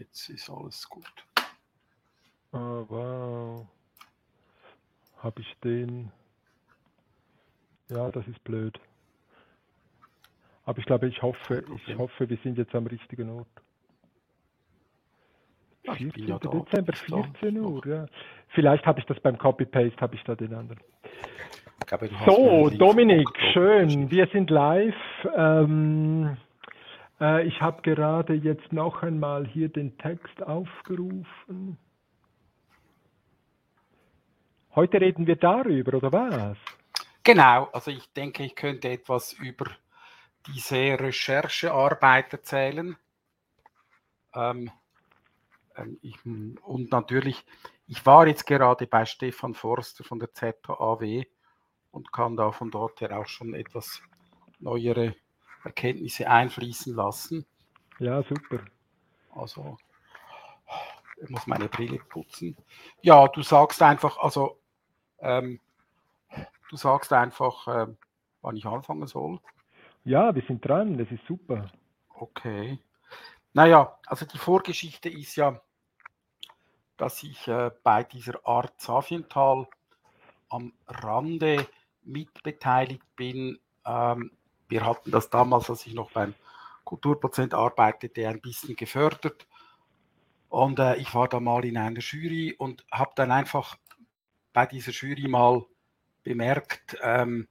jetzt ist alles gut. Oh, wow. Habe ich den? Ja, das ist blöd. Aber ich glaube, ich hoffe, ich hoffe, wir sind jetzt am richtigen Ort. Ja, ich bin 14. ja. Dezember, Ich glaube, 14 Uhr, ja. Vielleicht habe ich das beim Copy-Paste, habe ich da den anderen. Glaube, So, Dominik, schön. Wir sind live. Ähm, äh, ich habe gerade jetzt noch einmal hier den Text aufgerufen. Heute reden wir darüber, oder was? Genau, also ich denke, ich könnte etwas über diese Recherchearbeit erzählen. Ähm, ähm, ich, und natürlich, ich war jetzt gerade bei Stefan Forster von der ZHAW und kann da von dort her auch schon etwas neuere Erkenntnisse einfließen lassen. Ja, super. Also, ich muss meine Brille putzen. Ja, du sagst einfach, also, ähm, du sagst einfach, ähm, wann ich anfangen soll. Ja, wir sind dran, das ist super. Okay. Naja, also die Vorgeschichte ist ja, dass ich äh, bei dieser Art Safiental am Rande mitbeteiligt bin. Ähm, wir hatten das damals, als ich noch beim Kulturprozent arbeitete, ein bisschen gefördert. Und äh, ich war da mal in einer Jury und habe dann einfach bei dieser Jury mal bemerkt, ähm,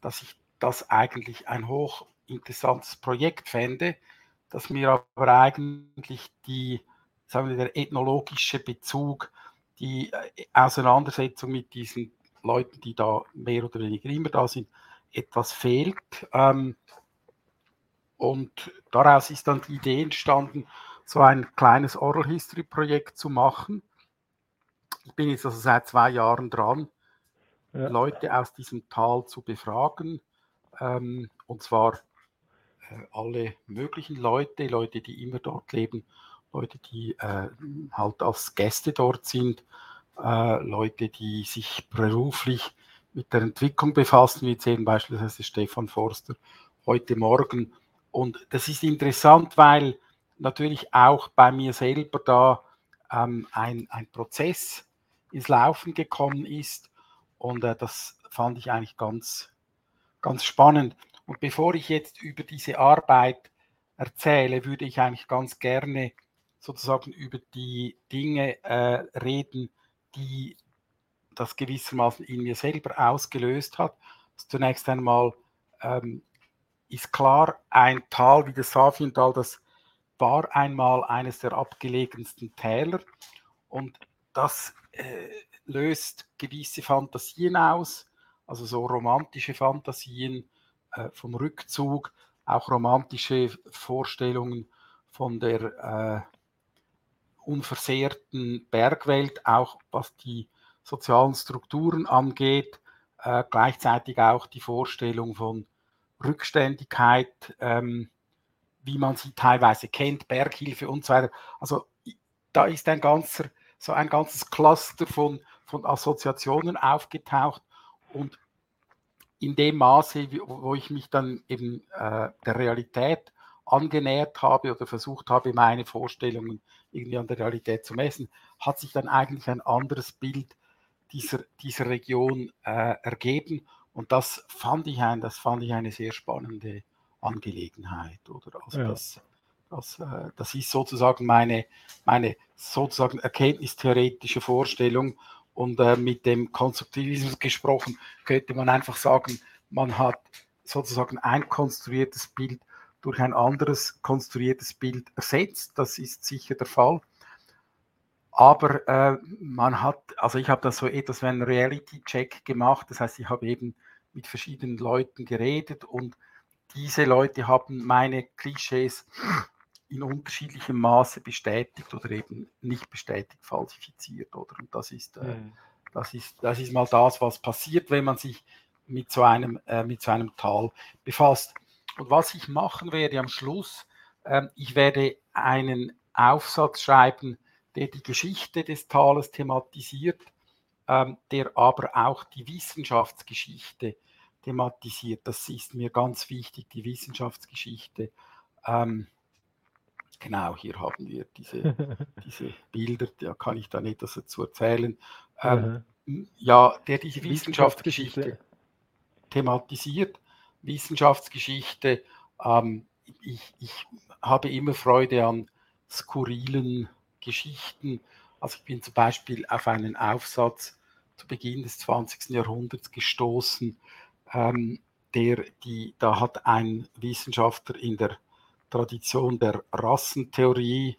dass ich das eigentlich ein hochinteressantes Projekt fände, dass mir aber eigentlich die, sagen wir, der ethnologische Bezug, die äh, Auseinandersetzung mit diesen Leuten, die da mehr oder weniger immer da sind, etwas fehlt. Ähm, und daraus ist dann die Idee entstanden, so ein kleines Oral History Projekt zu machen. Ich bin jetzt also seit zwei Jahren dran, Ja. Leute aus diesem Tal zu befragen. Ähm, und zwar äh, alle möglichen Leute, Leute, die immer dort leben, Leute, die äh, halt als Gäste dort sind, äh, Leute, die sich beruflich mit der Entwicklung befassen, wie eben beispielsweise Stefan Forster heute Morgen. Und das ist interessant, weil natürlich auch bei mir selber da ähm, ein, ein Prozess ins Laufen gekommen ist. Und äh, das fand ich eigentlich ganz, ganz spannend. Und bevor ich jetzt über diese Arbeit erzähle, würde ich eigentlich ganz gerne sozusagen über die Dinge äh, reden, die das gewissermaßen in mir selber ausgelöst hat. Zunächst einmal ähm, ist klar, ein Tal wie das Safiental, das war einmal eines der abgelegensten Täler und das äh, löst gewisse Fantasien aus, also so romantische Fantasien äh, vom Rückzug, auch romantische Vorstellungen von der äh, unversehrten Bergwelt, auch was die sozialen Strukturen angeht, äh, gleichzeitig auch die Vorstellung von Rückständigkeit, ähm, wie man sie teilweise kennt, Berghilfe und so weiter. Also da ist ein ganzer, so ein ganzes Cluster von, von Assoziationen aufgetaucht und in dem Maße, wo ich mich dann eben äh, der Realität angenähert habe oder versucht habe, meine Vorstellungen irgendwie an der Realität zu messen, hat sich dann eigentlich ein anderes Bild dieser, dieser Region äh, ergeben. Und das fand ich ein, das fand ich eine sehr spannende Angelegenheit. Oder? Also Ja. das, das, äh, das ist sozusagen meine, meine sozusagen erkenntnistheoretische Vorstellung. Und äh, mit dem Konstruktivismus gesprochen, könnte man einfach sagen, man hat sozusagen ein konstruiertes Bild durch ein anderes konstruiertes Bild ersetzt. Das ist sicher der Fall. Aber äh, man hat, also ich habe da so etwas wie einen Reality-Check gemacht. Das heißt, ich habe eben mit verschiedenen Leuten geredet und diese Leute haben meine Klischees in unterschiedlichem Maße bestätigt oder eben nicht bestätigt, falsifiziert. Oder? Und das ist, äh, Mhm. das, ist, das ist mal das, was passiert, wenn man sich mit so einem, äh, mit so einem Tal befasst. Und was ich machen werde am Schluss, ähm, ich werde einen Aufsatz schreiben, der die Geschichte des Tales thematisiert, ähm, der aber auch die Wissenschaftsgeschichte thematisiert. Das ist mir ganz wichtig, die Wissenschaftsgeschichte. Ähm, Genau, hier haben wir diese, diese Bilder, da kann ich dann etwas dazu erzählen. Ähm, ja, der diese Wissenschaftsgeschichte thematisiert. Wissenschaftsgeschichte, ähm, ich, ich habe immer Freude an skurrilen Geschichten. Also ich bin zum Beispiel auf einen Aufsatz zu Beginn des 20. Jahrhunderts gestoßen, ähm, der die, da hat ein Wissenschaftler in der Tradition der Rassentheorie,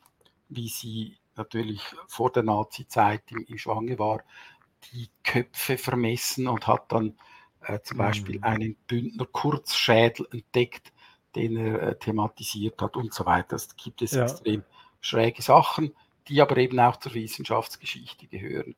wie sie natürlich vor der Nazi-Zeit im, im Schwange war, die Köpfe vermessen und hat dann äh, zum Beispiel mhm. einen Bündner Kurzschädel entdeckt, den er äh, thematisiert hat und so weiter. Es gibt es ja. extrem schräge Sachen, die aber eben auch zur Wissenschaftsgeschichte gehören.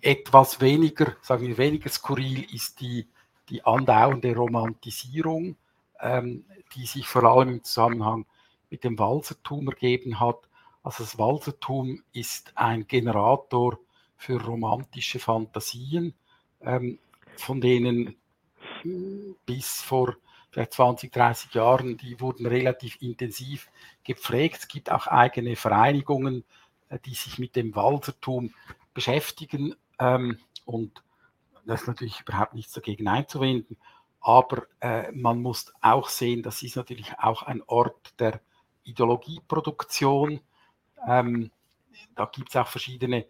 Etwas weniger, sagen wir weniger skurril ist die, die andauernde Romantisierung ähm, die sich vor allem im Zusammenhang mit dem Walsertum ergeben hat. Also das Walsertum ist ein Generator für romantische Fantasien, ähm, von denen bis vor vielleicht 20, 30 Jahren, die wurden relativ intensiv gepflegt. Es gibt auch eigene Vereinigungen, äh, die sich mit dem Walsertum beschäftigen ähm, und das ist natürlich überhaupt nichts dagegen einzuwenden. Aber äh, man muss auch sehen, das ist natürlich auch ein Ort der Ideologieproduktion. Ähm, da gibt es auch verschiedene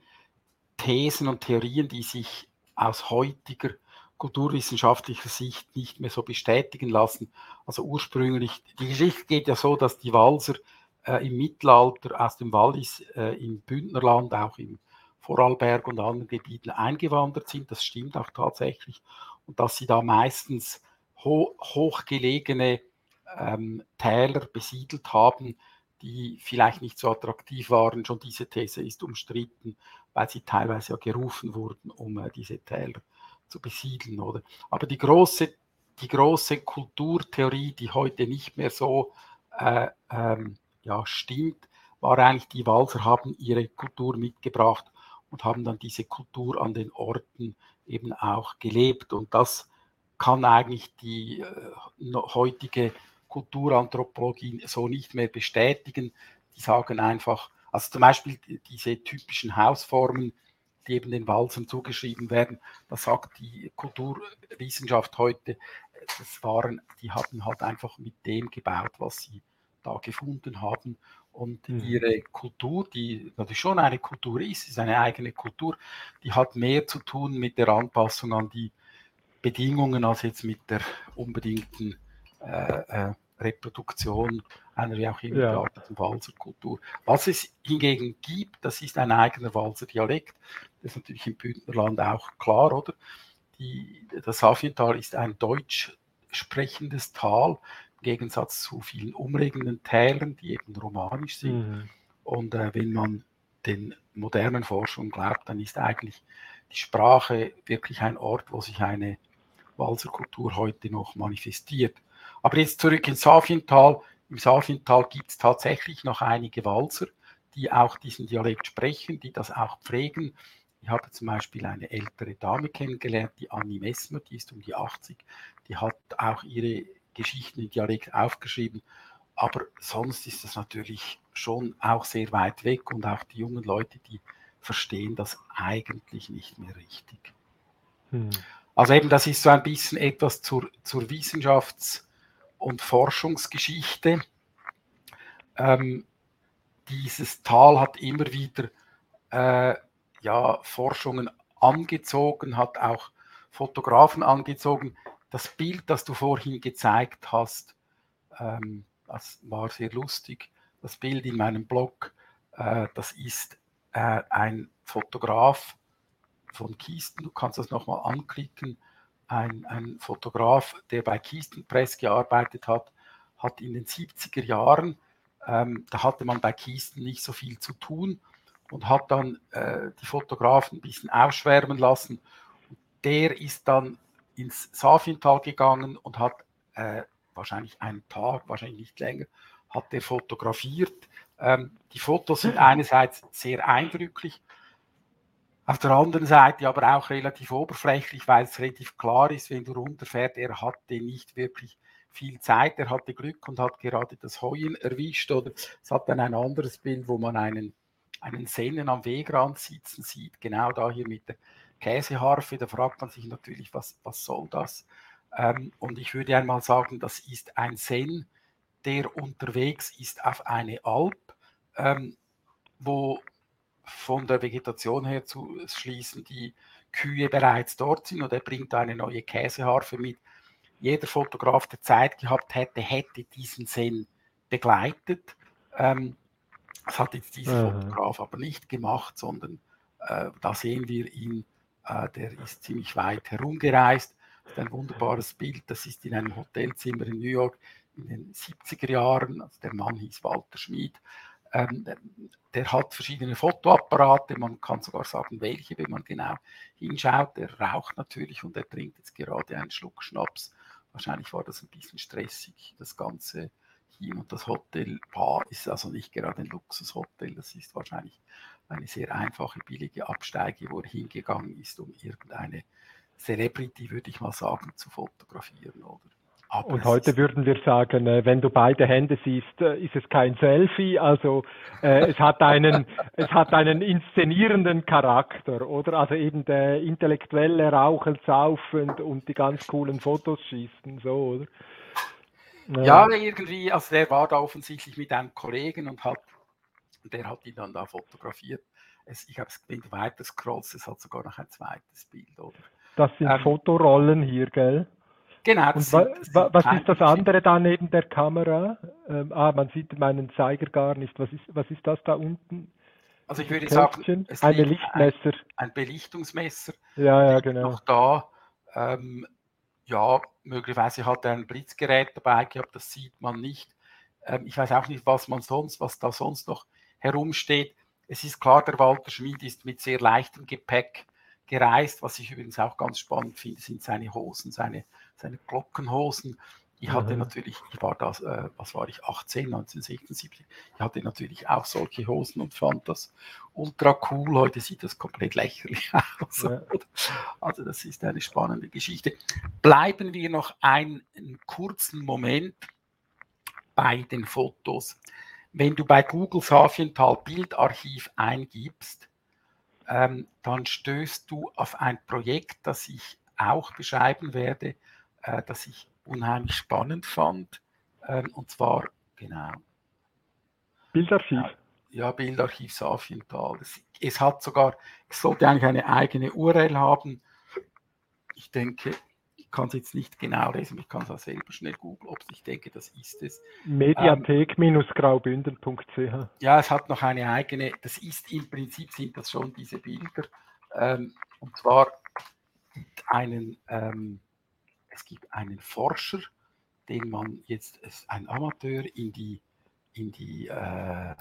Thesen und Theorien, die sich aus heutiger kulturwissenschaftlicher Sicht nicht mehr so bestätigen lassen. Also ursprünglich, die Geschichte geht ja so, dass die Walser äh, im Mittelalter aus dem Wallis äh, im Bündnerland, auch im Vorarlberg und anderen Gebieten eingewandert sind. Das stimmt auch tatsächlich. Und dass sie da meistens ho hochgelegene ähm, Täler besiedelt haben, die vielleicht nicht so attraktiv waren. Schon diese These ist umstritten, weil sie teilweise ja gerufen wurden, um äh, diese Täler zu besiedeln. Oder? Aber die große, die große Kulturtheorie, die heute nicht mehr so äh, ähm, ja, stimmt, war eigentlich, die Walser haben ihre Kultur mitgebracht und haben dann diese Kultur an den Orten eben auch gelebt. Und das kann eigentlich die äh, heutige Kulturanthropologie so nicht mehr bestätigen. Die sagen einfach, also zum Beispiel diese typischen Hausformen, die eben den Walzen zugeschrieben werden, da sagt die Kulturwissenschaft heute, das waren, die hatten halt einfach mit dem gebaut, was sie da gefunden haben. Und mhm. ihre Kultur, die natürlich schon eine Kultur ist, ist eine eigene Kultur, die hat mehr zu tun mit der Anpassung an die Bedingungen als jetzt mit der unbedingten äh, äh, Reproduktion einer wie auch immer ja. gearteten Walserkultur. Was es hingegen gibt, das ist ein eigener Walser Dialekt. Das ist natürlich im Bündnerland auch klar, oder? Die, das Safiental ist ein deutsch sprechendes Tal, im Gegensatz zu vielen umliegenden Tälern, die eben romanisch sind. Mhm. Und äh, wenn man den modernen Forschungen glaubt, dann ist eigentlich die Sprache wirklich ein Ort, wo sich eine Walserkultur heute noch manifestiert. Aber jetzt zurück ins Safiental. Im Safiental gibt es tatsächlich noch einige Walser, die auch diesen Dialekt sprechen, die das auch pflegen. Ich habe zum Beispiel eine ältere Dame kennengelernt, die Annie Messmer, die ist um die 80, die hat auch ihre Geschichten im Dialekt aufgeschrieben. Aber sonst ist das natürlich schon auch sehr weit weg und auch die jungen Leute, die verstehen das eigentlich nicht mehr richtig. Hm. Also eben, das ist so ein bisschen etwas zur, zur Wissenschafts- und Forschungsgeschichte. Ähm, dieses Tal hat immer wieder äh, ja, Forschungen angezogen, hat auch Fotografen angezogen. Das Bild, das du vorhin gezeigt hast, ähm, das war sehr lustig. Das Bild in meinem Blog, äh, das ist äh, ein Fotograf, von Kisten. Du kannst das nochmal anklicken. Ein, ein Fotograf, der bei Kisten Press gearbeitet hat, hat in den 70er Jahren, ähm, da hatte man bei Kisten nicht so viel zu tun und hat dann äh, die Fotografen ein bisschen ausschwärmen lassen. Der ist dann ins Safintal gegangen und hat äh, wahrscheinlich einen Tag, wahrscheinlich nicht länger, hat er fotografiert. Ähm, die Fotos sind einerseits sehr eindrücklich auf der anderen Seite aber auch relativ oberflächlich, weil es relativ klar ist, wenn du runterfährst, er hatte nicht wirklich viel Zeit, er hatte Glück und hat gerade das Heuen erwischt. Oder es hat dann ein anderes Bild, wo man einen, einen Sennen am Wegrand sitzen sieht, genau da hier mit der Käseharfe. Da fragt man sich natürlich, was, was soll das? Ähm, und ich würde einmal sagen, das ist ein Sen, der unterwegs ist auf eine Alp, ähm, wo von der Vegetation her zu schließen die Kühe bereits dort sind und er bringt eine neue Käseharfe mit. Jeder Fotograf, der Zeit gehabt hätte, hätte diesen Sen begleitet. Ähm, das hat jetzt dieser Aha. Fotograf aber nicht gemacht, sondern äh, da sehen wir ihn, äh, der ist ziemlich weit herumgereist. Das ist ein wunderbares Bild, das ist in einem Hotelzimmer in New York in den 70er Jahren. Also der Mann hieß Walter Schmid. Ähm, der hat verschiedene Fotoapparate, man kann sogar sagen, welche, wenn man genau hinschaut. Er raucht natürlich und er trinkt jetzt gerade einen Schluck Schnaps. Wahrscheinlich war das ein bisschen stressig, das Ganze hier. Und das Hotel Bar ist also nicht gerade ein Luxushotel, das ist wahrscheinlich eine sehr einfache, billige Absteige, wo er hingegangen ist, um irgendeine Celebrity, würde ich mal sagen, zu fotografieren, oder? Aber und heute würden wir sagen, äh, wenn du beide Hände siehst, äh, ist es kein Selfie. Also äh, es hat einen, es hat einen inszenierenden Charakter, oder? Also eben der intellektuelle rauchend, saufend und die ganz coolen Fotos schießen, so, oder? Ja, irgendwie, also der war da offensichtlich mit einem Kollegen und hat, der hat ihn dann da fotografiert. Es, ich habe es, du weiter scrollst, es hat sogar noch ein zweites Bild, oder? Das sind ähm, Fotorollen hier, gell? Genau. Und wa wa was ist das andere da neben der Kamera? Ähm, ah, man sieht meinen Zeiger gar nicht. Was ist, was ist das da unten? Also ich würde sagen, es eine Lichtmesser. Ein, ein, Belichtungsmesser. Ja, ja, genau. Noch da. Ähm, ja, möglicherweise hat er ein Blitzgerät dabei gehabt, das sieht man nicht. Ähm, ich weiß auch nicht, was man sonst, was da sonst noch herumsteht. Es ist klar, der Walter Schmid ist mit sehr leichtem Gepäck gereist. Was ich übrigens auch ganz spannend finde, sind seine Hosen, seine seine Glockenhosen. Ich hatte mhm. natürlich, ich war da, äh, was war ich, 18, 19, 16, 17. Ich hatte natürlich auch solche Hosen und fand das ultra cool. Heute sieht das komplett lächerlich aus. Ja. Also das ist eine spannende Geschichte. Bleiben wir noch einen, einen kurzen Moment bei den Fotos. Wenn du bei Google Safienthal Bildarchiv eingibst, ähm, dann stößt du auf ein Projekt, das ich auch beschreiben werde äh, das ich unheimlich spannend fand. Ähm, und zwar, genau. Bildarchiv. Ja, Bildarchiv Safienthal. Es, es hat sogar, es sollte eigentlich eine eigene URL haben. Ich denke, ich kann es jetzt nicht genau lesen, ich kann es auch selber schnell googeln, ob ich denke, das ist es. Mediathek-graubünden.ch Ja, es hat noch eine eigene, das ist im Prinzip sind das schon diese Bilder. Ähm, und zwar einen ähm, es gibt einen Forscher, den man jetzt als ein Amateur in die, in die, äh,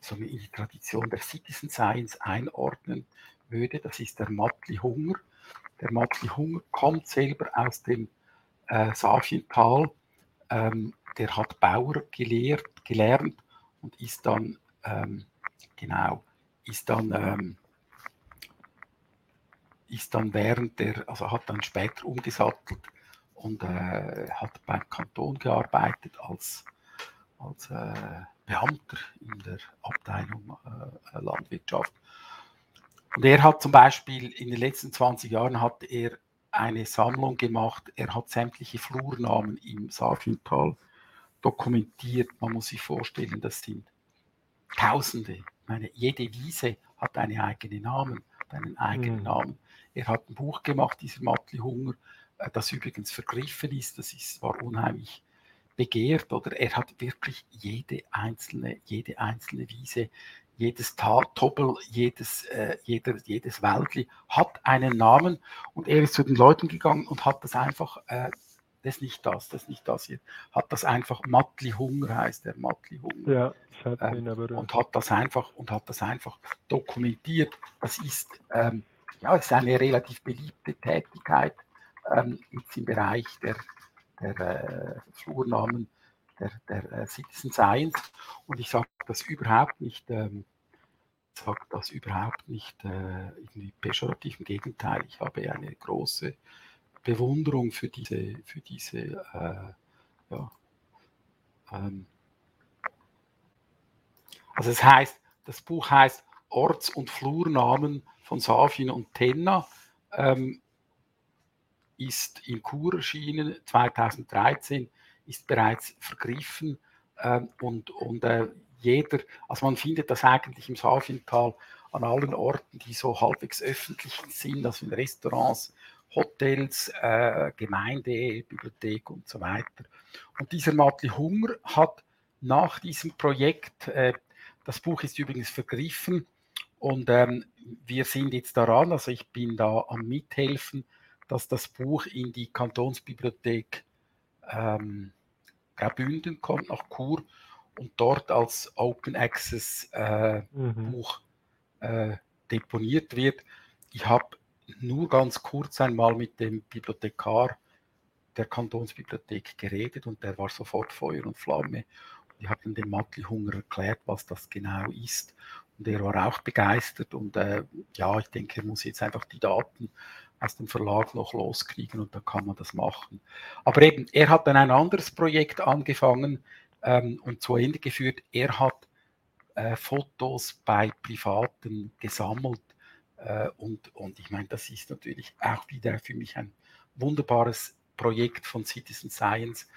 so in die Tradition der Citizen Science einordnen würde. Das ist der Matli Hunger. Der Matli Hunger kommt selber aus dem äh, Safiental. Ähm, der hat Bauer gelehrt, gelernt und ist dann, ähm, genau, ist dann ähm, ist dann während der, also hat dann später umgesattelt und äh, hat beim Kanton gearbeitet als, als äh, Beamter in der Abteilung äh, Landwirtschaft. Und er hat zum Beispiel in den letzten 20 Jahren hat er eine Sammlung gemacht. Er hat sämtliche Flurnamen im Saarfintal dokumentiert. Man muss sich vorstellen, das sind Tausende. Ich meine, jede Wiese hat einen eigenen Namen, einen eigenen mhm. Namen. Er hat ein Buch gemacht, dieser Matli Hunger, äh, das übrigens vergriffen ist, das ist, war unheimlich begehrt oder er hat wirklich jede einzelne, jede einzelne Wiese, jedes Tal, Tobbel, jedes, äh, jeder, jedes Wäldli hat einen Namen und er ist zu den Leuten gegangen und hat das einfach, äh, das ist nicht das, das ist nicht das hier, hat das einfach, Matli Hunger heißt der, Matli Hunger. Ja, ich hatte ähm, ihn aber. Und hat das einfach, und hat das einfach dokumentiert. Das ist, ähm, ja, es ist eine relativ beliebte Tätigkeit ähm, jetzt im Bereich der, der äh, Flurnamen der, der äh, Citizen Science. Und ich sage das überhaupt nicht, ähm, sage das überhaupt nicht äh, irgendwie pejorativ. Im Gegenteil, ich habe eine große Bewunderung für diese, für diese äh, ja. Ähm, also es heißt, das Buch heißt Orts- und Flurnamen von Safin und Tenna. Ähm, ist in Chur erschienen, 2013, ist bereits vergriffen ähm, und, und äh, jeder, also man findet das eigentlich im Safintal an allen Orten, die so halbwegs öffentlich sind, also in Restaurants, Hotels, äh, Gemeinde, Bibliothek und so weiter. Und dieser Matli Hunger hat nach diesem Projekt, äh, das Buch ist übrigens vergriffen und ähm, wir sind jetzt daran, also ich bin da am Mithelfen, dass das Buch in die Kantonsbibliothek ähm, Graubünden kommt, nach Chur und dort als Open Access äh, mhm. Buch äh, deponiert wird. Ich habe nur ganz kurz einmal mit dem Bibliothekar der Kantonsbibliothek geredet und der war sofort Feuer und Flamme. Und ich habe dem Matli Hunger erklärt, was das genau ist. Und er war auch begeistert und äh, ja, ich denke, er muss jetzt einfach die Daten aus dem Verlag noch loskriegen und dann kann man das machen. Aber eben, er hat dann ein anderes Projekt angefangen ähm, und zu Ende geführt. Er hat äh, Fotos bei Privaten gesammelt äh, und, und ich meine, das ist natürlich auch wieder für mich ein wunderbares Projekt von Citizen Science,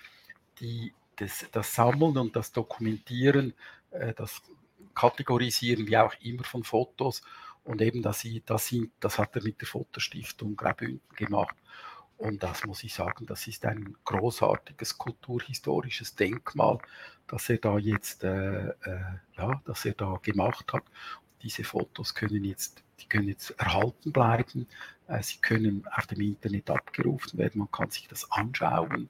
die das, das Sammeln und das Dokumentieren, äh, das Kategorisieren, wie auch immer von Fotos und eben, das, das, das hat er mit der Fotostiftung Graubünden gemacht. Und das muss ich sagen, das ist ein großartiges kulturhistorisches Denkmal, das er da jetzt, äh, äh, ja, das er da gemacht hat. Diese Fotos können jetzt, die können jetzt erhalten bleiben. Äh, sie können auf dem Internet abgerufen werden. Man kann sich das anschauen.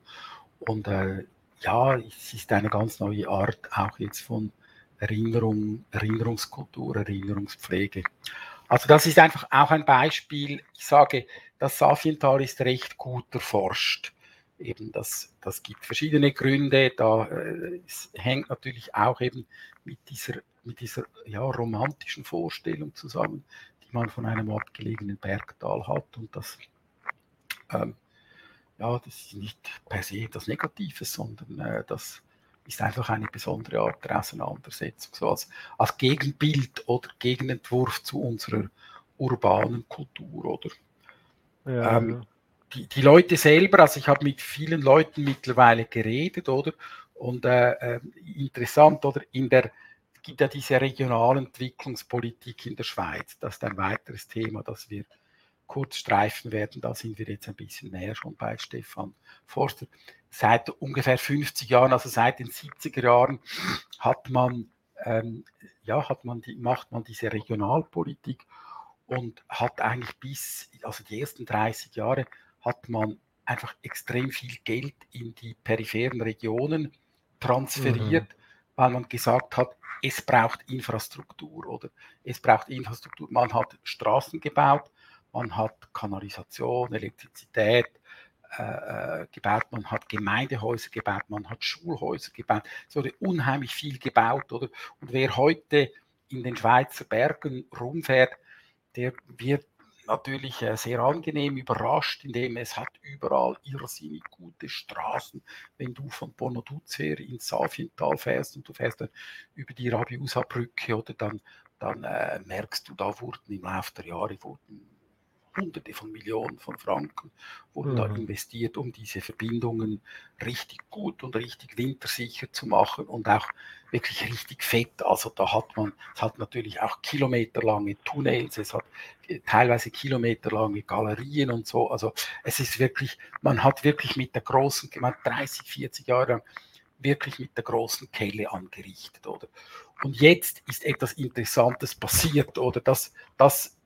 Und äh, ja, es ist eine ganz neue Art auch jetzt von Erinnerung, Erinnerungskultur, Erinnerungspflege. Also das ist einfach auch ein Beispiel. Ich sage, das Safiental ist recht gut erforscht. Eben das, das gibt verschiedene Gründe. Da äh, hängt natürlich auch eben mit dieser, mit dieser ja, romantischen Vorstellung zusammen, die man von einem abgelegenen Bergtal hat. Und das, ähm, ja, das ist nicht per se etwas Negatives, sondern äh, das ist einfach eine besondere Art der Auseinandersetzung, so als, als Gegenbild oder Gegenentwurf zu unserer urbanen Kultur, oder? Ja, ähm, ja. Die, die, Leute selber, also ich habe mit vielen Leuten mittlerweile geredet, oder? Und äh, äh, interessant, oder? In der, es gibt ja diese Regionalentwicklungspolitik in der Schweiz. Das ist ein weiteres Thema, das wir kurz streifen werden. Da sind wir jetzt ein bisschen näher schon bei Stefan Forster seit ungefähr 50 Jahren, also seit den 70er Jahren, hat man, ähm, ja, hat man die, macht man diese Regionalpolitik und hat eigentlich bis, also die ersten 30 Jahre, hat man einfach extrem viel Geld in die peripheren Regionen transferiert, mhm. weil man gesagt hat, es braucht Infrastruktur oder es braucht Infrastruktur. Man hat Straßen gebaut, man hat Kanalisation, Elektrizität, äh, äh, gebaut, man hat Gemeindehäuser gebaut, man hat Schulhäuser gebaut. Es wurde unheimlich viel gebaut, oder? Und wer heute in den Schweizer Bergen rumfährt, der wird natürlich äh, sehr angenehm überrascht, indem es hat überall irrsinnig gute Straßen. Wenn du von Bonaduzzer ins Safiental fährst und du fährst dann über die Rabiusa-Brücke oder dann, dann äh, merkst du, da wurden im Laufe der Jahre wurden Hunderte von Millionen von Franken wurden mhm. da investiert, um diese Verbindungen richtig gut und richtig wintersicher zu machen und auch wirklich richtig fett. Also da hat man, es hat natürlich auch kilometerlange Tunnels, es hat teilweise kilometerlange Galerien und so. Also es ist wirklich, man hat wirklich mit der großen, man 30, 40 Jahre lang wirklich mit der großen Kelle angerichtet, oder? Und jetzt ist etwas Interessantes passiert, oder? Das, das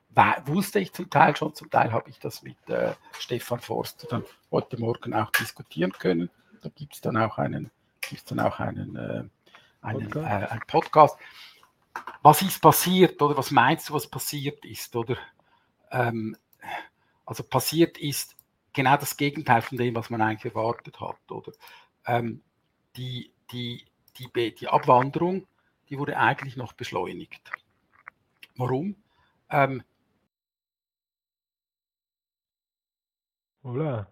wusste ich zum Teil schon, zum Teil habe ich das mit äh, Stefan Forster dann heute Morgen auch diskutieren können. Da gibt es dann auch einen, gibt's dann auch einen, äh, einen, okay. äh, einen Podcast. Was ist passiert oder was meinst du, was passiert ist? Oder ähm, also passiert ist genau das Gegenteil von dem, was man eigentlich erwartet hat. Oder ähm, die, die, die, die Abwanderung, die wurde eigentlich noch beschleunigt. Warum? Ähm, 好了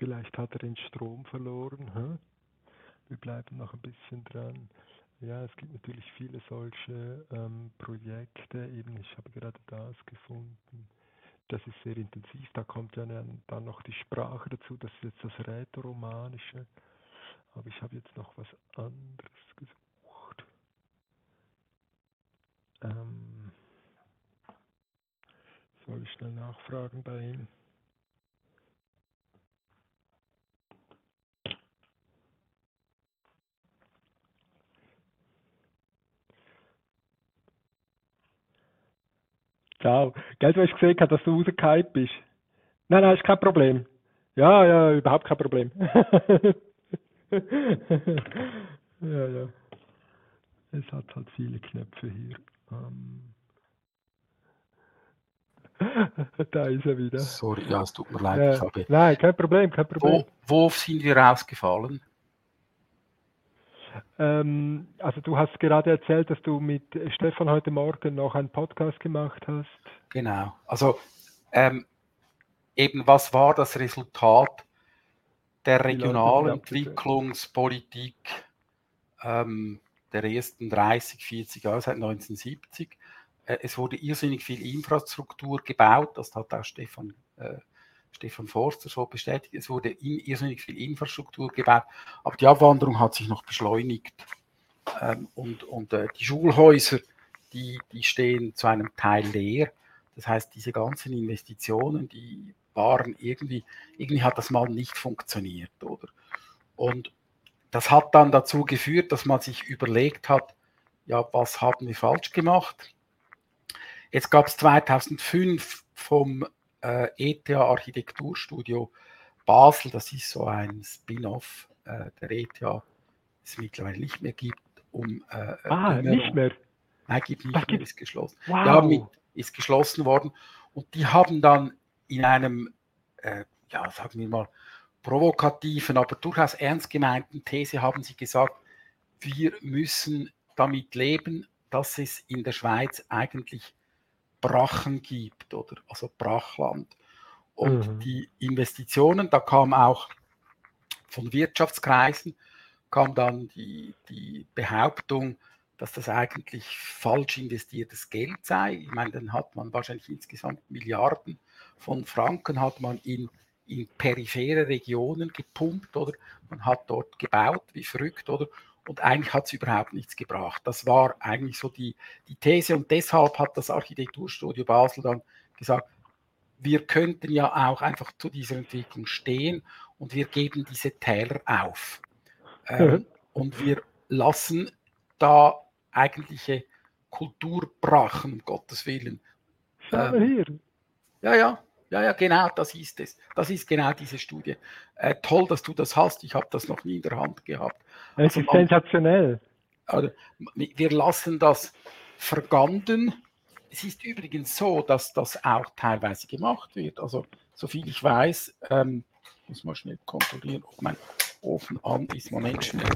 Vielleicht hat er den Strom verloren. Hä? Wir bleiben noch ein bisschen dran. Ja, es gibt natürlich viele solche ähm, Projekte. Eben, ich habe gerade das gefunden. Das ist sehr intensiv. Da kommt ja dann noch die Sprache dazu. Das ist jetzt das Rätoromanische. Aber ich habe jetzt noch was anderes gesucht. Ähm, soll ich schnell nachfragen bei ihm? Ciao. Geld, was ich gesehen dass du rausgehypt bist. Nein, nein, ist kein Problem. Ja, ja, überhaupt kein Problem. ja, ja. Es hat halt viele Knöpfe hier. Um. da ist er wieder. Sorry, ja, es tut mir leid. Ja. Habe... Nein, kein Problem, kein Problem. Wo, wo sind wir rausgefallen? Ähm, also du hast gerade erzählt, dass du mit Stefan heute Morgen noch einen Podcast gemacht hast. Genau. Also ähm, eben was war das Resultat der Regionalentwicklungspolitik ähm, der ersten 30, 40 Jahre seit 1970? Äh, es wurde irrsinnig viel Infrastruktur gebaut, das hat auch Stefan äh, Stefan Forster so bestätigt, es wurde irrsinnig viel Infrastruktur gebaut, aber die Abwanderung hat sich noch beschleunigt. Ähm, und und äh, die Schulhäuser, die, die stehen zu einem Teil leer. Das heißt, diese ganzen Investitionen, die waren irgendwie, irgendwie hat das mal nicht funktioniert, oder? Und das hat dann dazu geführt, dass man sich überlegt hat, ja, was haben wir falsch gemacht? Jetzt gab es 2005 vom äh, ETH Architekturstudio Basel, das ist so ein Spin-off äh, der ETH, das es mittlerweile nicht mehr gibt, um äh, Ah, um, nicht mehr? Nein, gibt nicht Ach, mehr, ist geschlossen. Wow. Ja, mit, ist geschlossen worden. Und die haben dann in einem, äh, ja, sagen wir mal, provokativen, aber durchaus ernst gemeinten These haben sie gesagt, wir müssen damit leben, dass es in der Schweiz eigentlich Brachen gibt, oder also Brachland. Und mhm. die Investitionen, da kam auch von Wirtschaftskreisen, kam dann die, die Behauptung, dass das eigentlich falsch investiertes Geld sei. Ich meine, dann hat man wahrscheinlich insgesamt Milliarden von Franken hat man in, in periphere Regionen gepumpt oder man hat dort gebaut wie verrückt oder und eigentlich hat es überhaupt nichts gebracht. Das war eigentlich so die, die These und deshalb hat das Architekturstudio Basel dann gesagt, wir könnten ja auch einfach zu dieser Entwicklung stehen und wir geben diese Täler auf. Ähm, mhm. Und wir lassen da eigentliche Kulturbrachen, um Gottes Willen. Ähm, hier. Ja, ja, ja, ja, genau, das ist es. Das ist genau diese Studie. Äh, toll, dass du das hast. Ich habe das noch nie in der Hand gehabt. Es also ist man, sensationell. Also, wir lassen das verganden. Es ist übrigens so, dass das auch teilweise gemacht wird. Also, soviel ich weiß, ähm, muss man schnell kontrollieren, ob mein Ofen an ist. Moment schnell.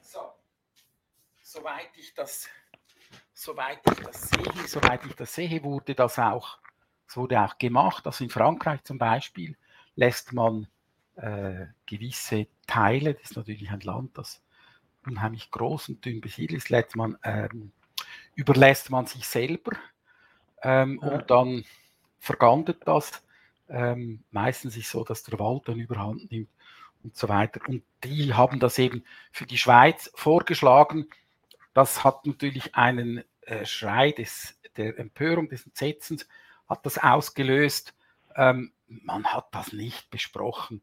So, soweit ich das soweit ich das sehe, soweit ich das sehe, wurde das auch, es wurde auch gemacht. Also in Frankreich zum Beispiel lässt man äh, gewisse Teile, das ist natürlich ein Land, das unheimlich groß und dünn besiedelt ist, lässt man, ähm, überlässt man sich selber ähm, ja. und dann vergandet das. Ähm, meistens ist es so, dass der Wald dann überhand nimmt und so weiter. Und die haben das eben für die Schweiz vorgeschlagen. Das hat natürlich einen äh, Schrei des, der Empörung, des Entsetzens, hat das ausgelöst. Ähm, man hat das nicht besprochen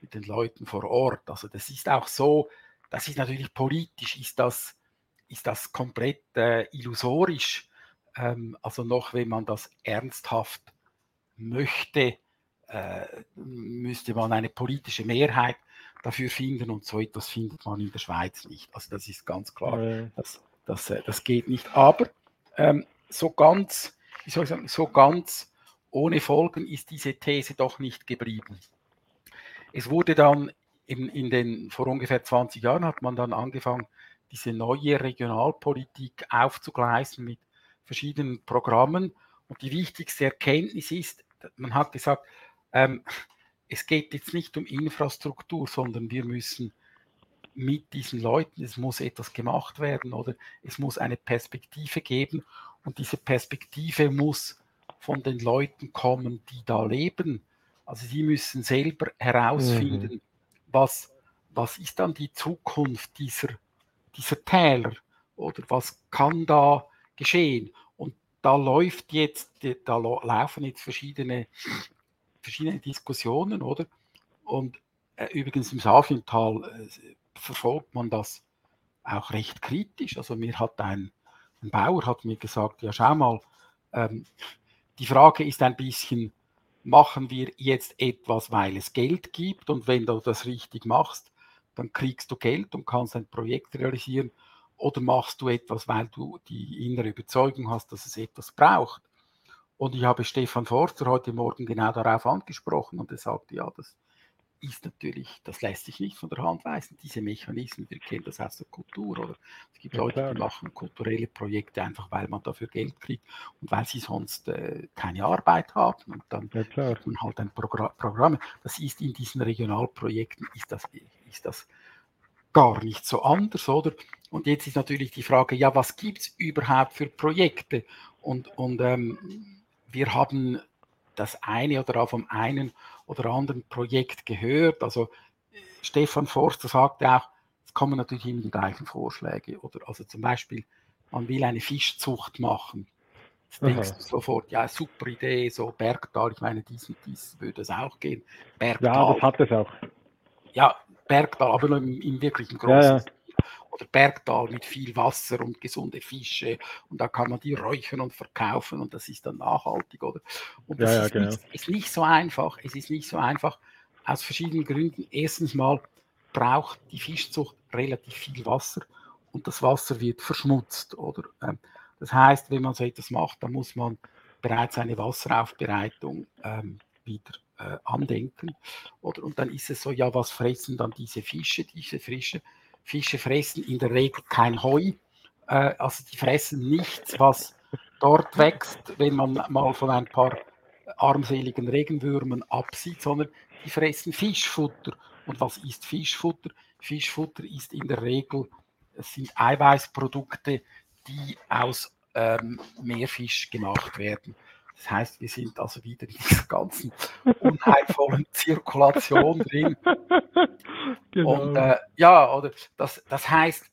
mit den Leuten vor Ort. Also das ist auch so, das ist natürlich politisch, ist das, ist das komplett äh, illusorisch. Ähm, also noch, wenn man das ernsthaft möchte, äh, müsste man eine politische Mehrheit dafür finden und so etwas findet man in der Schweiz nicht. Also das ist ganz klar. Ja. Das, das, äh, das geht nicht. Aber ähm, so ganz, wie soll ich sagen, so ganz ohne Folgen ist diese These doch nicht geblieben. es wurde dann in, in den, vor ungefähr 20 Jahren hat man dann angefangen, diese neue Regionalpolitik aufzugleisen mit verschiedenen Programmen. Und die wichtigste Erkenntnis ist, man hat gesagt, ähm, es geht jetzt nicht um Infrastruktur, sondern wir müssen mit diesen Leuten, es muss etwas gemacht werden oder es muss eine Perspektive geben und diese Perspektive muss von den Leuten kommen, die da leben. Also sie müssen selber herausfinden, mhm. was, was ist dann die Zukunft dieser, dieser Täler oder was kann da geschehen. Und da läuft jetzt, da laufen jetzt verschiedene, verschiedene Diskussionen, oder? Und äh, übrigens im Safiental äh, verfolgt man das auch recht kritisch. Also mir hat ein, ein Bauer hat mir gesagt, ja schau mal, ähm, die Frage ist ein bisschen, machen wir jetzt etwas, weil es Geld gibt und wenn du das richtig machst, dann kriegst du Geld und kannst ein Projekt realisieren oder machst du etwas, weil du die innere Überzeugung hast, dass es etwas braucht. Und ich habe Stefan Forster heute Morgen genau darauf angesprochen und er sagte, ja, das ist natürlich, das lässt sich nicht von der Hand weisen, diese Mechanismen, wir kennen das aus der Kultur, oder? Es gibt ja, Leute, klar. die machen kulturelle Projekte einfach, weil man dafür Geld kriegt und weil sie sonst äh, keine Arbeit haben und dann ja, hat man halt ein Progr Programm. Das ist in diesen Regionalprojekten, ist das, ist das gar nicht so anders, oder? Und jetzt ist natürlich die Frage, ja, was gibt es überhaupt für Projekte? Und, und ähm, wir haben das eine oder vom einen oder anderen Projekt gehört. Also Stefan Forster sagte auch, es kommen natürlich immer die gleichen Vorschläge. Oder also zum Beispiel, man will eine Fischzucht machen. Jetzt denkst du sofort, ja, super Idee, so Bergtal, ich meine, dies und dies würde es auch gehen. Bergtal, ja, das hat es auch. Ja, Bergtal, aber nur im, im wirklichen großen ja, ja oder Bergtal mit viel Wasser und gesunde Fische und da kann man die räuchern und verkaufen und das ist dann nachhaltig, oder? Und das ja, ja, ist, genau. nicht, ist nicht so einfach. Es ist nicht so einfach aus verschiedenen Gründen. Erstens mal braucht die Fischzucht relativ viel Wasser und das Wasser wird verschmutzt, oder? Ähm, das heißt, wenn man so etwas macht, dann muss man bereits eine Wasseraufbereitung ähm, wieder äh, andenken. Oder? Und dann ist es so, ja, was fressen dann diese Fische, diese Fische? Fische fressen in der Regel kein Heu. Äh, also die fressen nichts, was dort wächst, wenn man mal von ein paar armseligen Regenwürmern absieht, sondern die fressen Fischfutter. Und was ist Fischfutter? Fischfutter ist in der Regel, es sind Eiweißprodukte, die aus ähm, Meerfisch gemacht werden. Das heißt, wir sind also wieder in dieser ganzen unheilvollen Zirkulation drin. Genau. Und äh, ja, oder das, das heißt,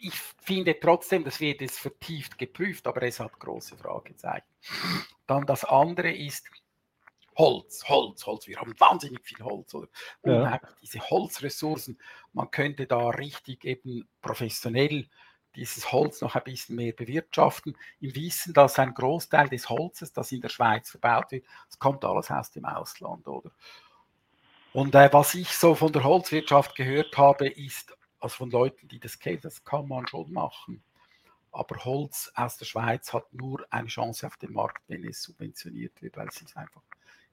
ich finde trotzdem, das wird jetzt vertieft geprüft, aber es hat große Fragezeichen. Dann das andere ist Holz, Holz, Holz. Wir haben wahnsinnig viel Holz. Oder? Ja. Diese Holzressourcen, man könnte da richtig eben professionell dieses Holz noch ein bisschen mehr bewirtschaften, im Wissen, dass ein Großteil des Holzes, das in der Schweiz verbaut wird, das kommt alles aus dem Ausland, oder? Und äh, was ich so von der Holzwirtschaft gehört habe, ist, also von Leuten, die das kennen, das kann man schon machen. Aber Holz aus der Schweiz hat nur eine Chance auf dem Markt, wenn es subventioniert wird, weil es ist einfach,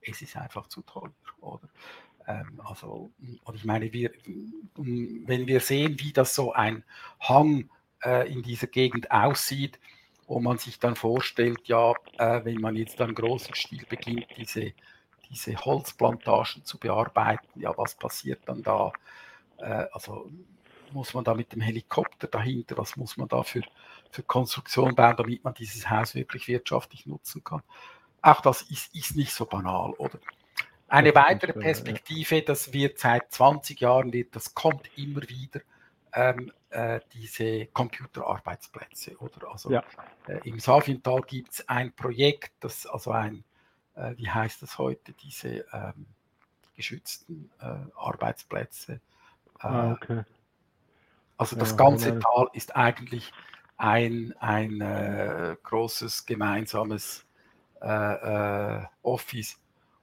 es ist einfach zu teuer, oder? Ähm, also, und ich meine, wir, wenn wir sehen, wie das so ein Hang äh, in dieser Gegend aussieht, wo man sich dann vorstellt, ja, äh, wenn man jetzt dann großen Stil beginnt, diese, diese Holzplantagen zu bearbeiten, ja, was passiert dann da? Äh, also muss man da mit dem Helikopter dahinter, was muss man da für, für Konstruktion bauen, damit man dieses Haus wirklich wirtschaftlich nutzen kann? Auch das ist, ist nicht so banal, oder? Eine weitere Perspektive, das wird seit 20 Jahren, das kommt immer wieder, ähm, äh, diese Computerarbeitsplätze. Oder? Also ja. äh, im Safintal gibt es ein Projekt, das also ein, äh, wie heißt das heute, diese ähm, geschützten äh, Arbeitsplätze. Äh, ah, okay. Also das ja, ganze Tal ist eigentlich ein, ein großes gemeinsames Office.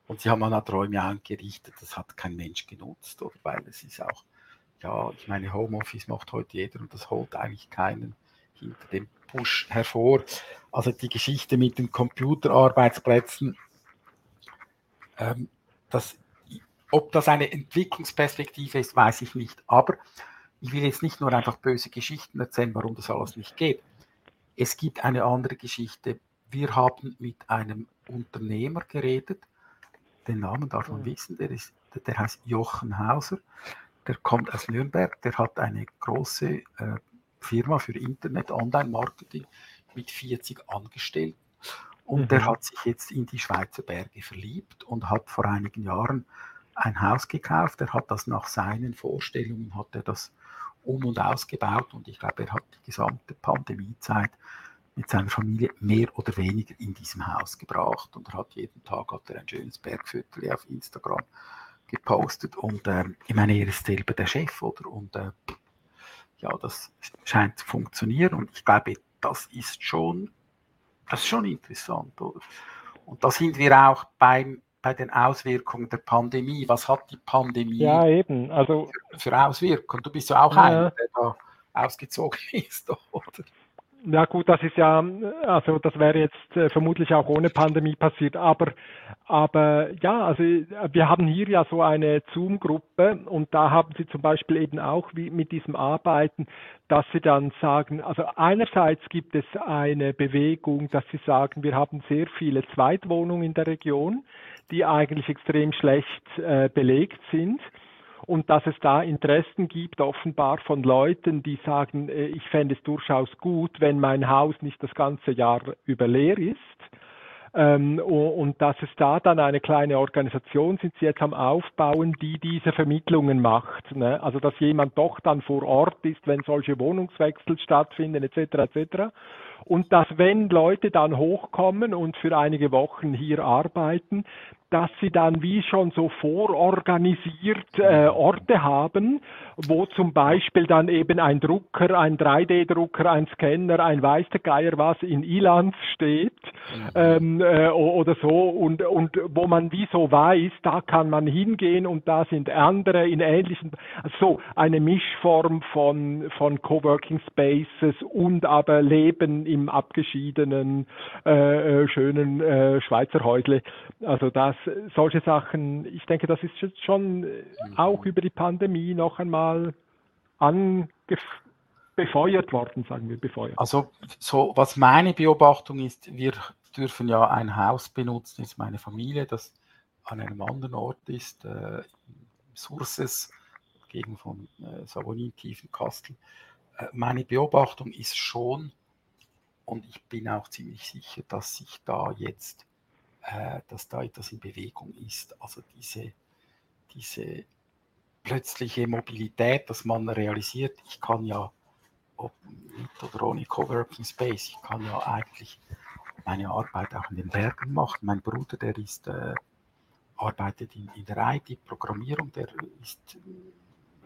Und sie haben an Räume eingerichtet, das hat kein Mensch genutzt, oder? weil es ist auch ja, ich meine, Homeoffice macht heute jeder und das holt eigentlich keinen hinter dem Push hervor. Also die Geschichte mit den Computerarbeitsplätzen, ähm, das, ob das eine Entwicklungsperspektive ist, weiß ich nicht. Aber ich will jetzt nicht nur einfach böse Geschichten erzählen, warum das alles nicht geht. Es gibt eine andere Geschichte. Wir haben mit einem Unternehmer geredet, den Namen darf man wissen, der, ist, der heißt Jochen Hauser, der kommt aus Nürnberg, der hat eine große äh, Firma für Internet, Online-Marketing mit 40 Angestellten und mhm. der hat sich jetzt in die Schweizer Berge verliebt und hat vor einigen Jahren ein Haus gekauft. Er hat das nach seinen Vorstellungen, hat er das um und ausgebaut und ich glaube, er hat die gesamte Pandemiezeit mit seiner Familie mehr oder weniger in diesem Haus gebracht und er hat jeden Tag hat er ein schönes Bergviertel auf Instagram gepostet und äh, ich meine, er ist selber der Chef, oder? Und äh, ja, das scheint zu funktionieren und ich glaube, das ist schon, das ist schon interessant, oder? Und da sind wir auch beim bei den Auswirkungen der Pandemie. Was hat die Pandemie ja, eben. Also, für, für Auswirkungen? Du bist ja auch ja. einer, der da ausgezogen ist, oder? Ja gut, das ist ja, also das wäre jetzt äh, vermutlich auch ohne Pandemie passiert, aber, aber ja, also wir haben hier ja so eine Zoom-Gruppe und da haben Sie zum Beispiel eben auch wie mit diesem Arbeiten, dass Sie dann sagen, also einerseits gibt es eine Bewegung, dass Sie sagen, wir haben sehr viele Zweitwohnungen in der Region, die eigentlich extrem schlecht äh, belegt sind und dass es da Interessen gibt, offenbar von Leuten, die sagen, äh, ich fände es durchaus gut, wenn mein Haus nicht das ganze Jahr über leer ist. Ähm, und dass es da dann eine kleine Organisation sind sie jetzt am Aufbauen, die diese Vermittlungen macht. Ne? Also dass jemand doch dann vor Ort ist, wenn solche Wohnungswechsel stattfinden etc. etc. Und dass wenn Leute dann hochkommen und für einige Wochen hier arbeiten, dass sie dann wie schon so vororganisiert äh, Orte haben, wo zum Beispiel dann eben ein Drucker, ein 3D-Drucker, ein Scanner, ein weißer Geier was in Ilanz steht ähm, äh, oder so und, und wo man wie so weiß, da kann man hingehen und da sind andere in ähnlichen, also eine Mischform von, von Coworking Spaces und aber Leben im abgeschiedenen, äh, äh schönen äh, Schweizer Häusle. Also das solche Sachen, ich denke, das ist schon auch über die Pandemie noch einmal befeuert worden, sagen wir, befeuert. Also so, was meine Beobachtung ist, wir dürfen ja ein Haus benutzen, ist meine Familie, das an einem anderen Ort ist, äh, Surses, gegen von äh, Savonin, Tiefenkastel. Äh, meine Beobachtung ist schon, und ich bin auch ziemlich sicher, dass sich da jetzt äh, dass da etwas in Bewegung ist. Also diese, diese plötzliche Mobilität, dass man realisiert, ich kann ja, ob mit oder ohne Coworking Space, ich kann ja eigentlich meine Arbeit auch in den Bergen machen. Mein Bruder, der ist, äh, arbeitet in, in der IT-Programmierung, der ist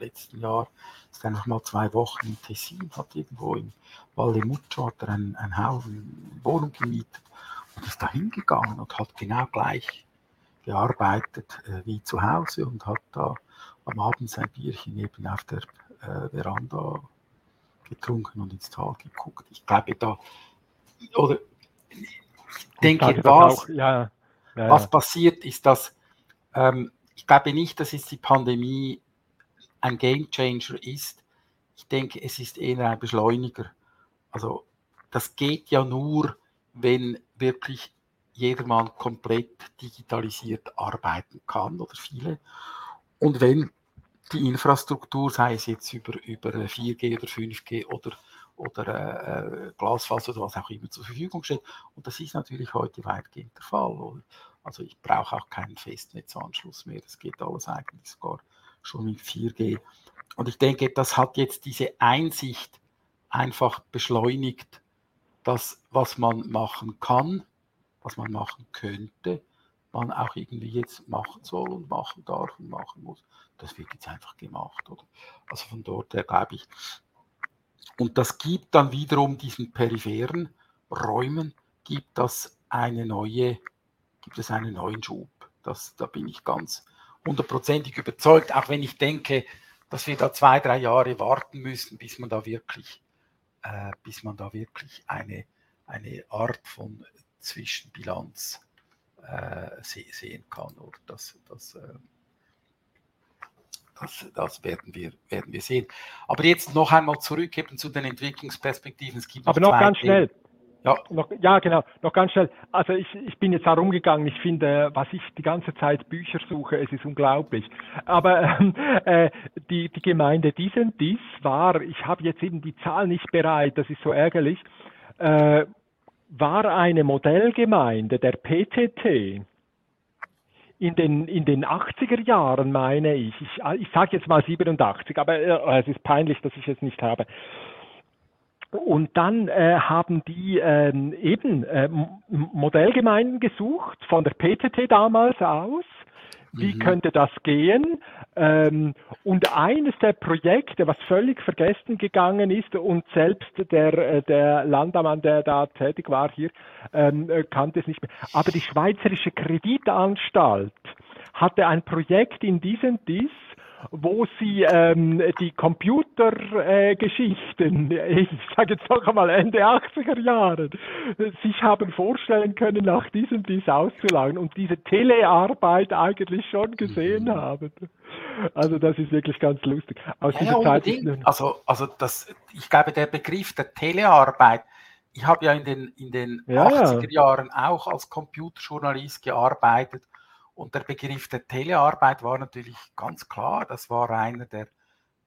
letzten Jahr, ist einfach mal zwei Wochen in Tessin, hat irgendwo in Valle Muccio hat er ein, ein Haus, eine Wohnung gemietet. Und ist da hingegangen und hat genau gleich gearbeitet äh, wie zu Hause und hat da am Abend sein Bierchen eben auf der äh, Veranda getrunken und ins Tal geguckt. Ich glaube da, oder ich denke, was, auch, ja, ja, was passiert ist, dass ähm, ich glaube nicht, dass jetzt die Pandemie ein Game Changer ist. Ich denke, es ist eher ein Beschleuniger. Also das geht ja nur, wenn wirklich jedermann komplett digitalisiert arbeiten kann oder viele. Und wenn die Infrastruktur, sei es jetzt über, über 4G oder 5G oder, oder äh, Glasfaser oder was auch immer zur Verfügung steht. Und das ist natürlich heute weitgehend der Fall. Also ich brauche auch keinen Festnetzanschluss mehr. Das geht alles eigentlich sogar schon mit 4G. Und ich denke, das hat jetzt diese Einsicht einfach beschleunigt, das, was man machen kann, was man machen könnte, man auch irgendwie jetzt machen soll und machen darf und machen muss. Das wird jetzt einfach gemacht. Oder? Also von dort her glaube ich. Und das gibt dann wiederum diesen peripheren Räumen, gibt das eine neue, gibt es einen neuen Schub. Das, da bin ich ganz hundertprozentig überzeugt, auch wenn ich denke, dass wir da zwei, drei Jahre warten müssen, bis man da wirklich äh, bis man da wirklich eine, eine Art von Zwischenbilanz äh, se sehen kann. Oder das, das, äh, das, das werden, wir, werden wir sehen. Aber jetzt noch einmal zurück eben zu den Entwicklungsperspektiven. Es gibt noch Aber noch ganz schnell. Ja. Noch, ja, genau. Noch ganz schnell. Also ich, ich bin jetzt herumgegangen. Ich finde, was ich die ganze Zeit Bücher suche, es ist unglaublich. Aber ähm, äh, die, die Gemeinde dies dies war, ich habe jetzt eben die Zahl nicht bereit, das ist so ärgerlich, äh, war eine Modellgemeinde der PTT in den, in den 80er Jahren, meine ich. Ich, ich sage jetzt mal 87, aber äh, es ist peinlich, dass ich es nicht habe. Und dann äh, haben die ähm, eben äh, Modellgemeinden gesucht, von der PTT damals aus. Wie mhm. könnte das gehen? Ähm, und eines der Projekte, was völlig vergessen gegangen ist und selbst der, äh, der Landammann, der da tätig war hier, ähm, äh, kannte es nicht mehr. Aber die Schweizerische Kreditanstalt hatte ein Projekt in diesem DIS, wo sie ähm, die Computergeschichten, äh, ich sage jetzt noch einmal Ende 80er Jahre, sich haben vorstellen können, nach diesem dies auszulagern und diese Telearbeit eigentlich schon gesehen mhm. haben. Also das ist wirklich ganz lustig. Aus ja, Zeit also, also das, ich glaube, der Begriff der Telearbeit, ich habe ja in den, in den ja, 80er Jahren auch als Computerjournalist gearbeitet und der Begriff der Telearbeit war natürlich ganz klar, das war einer der,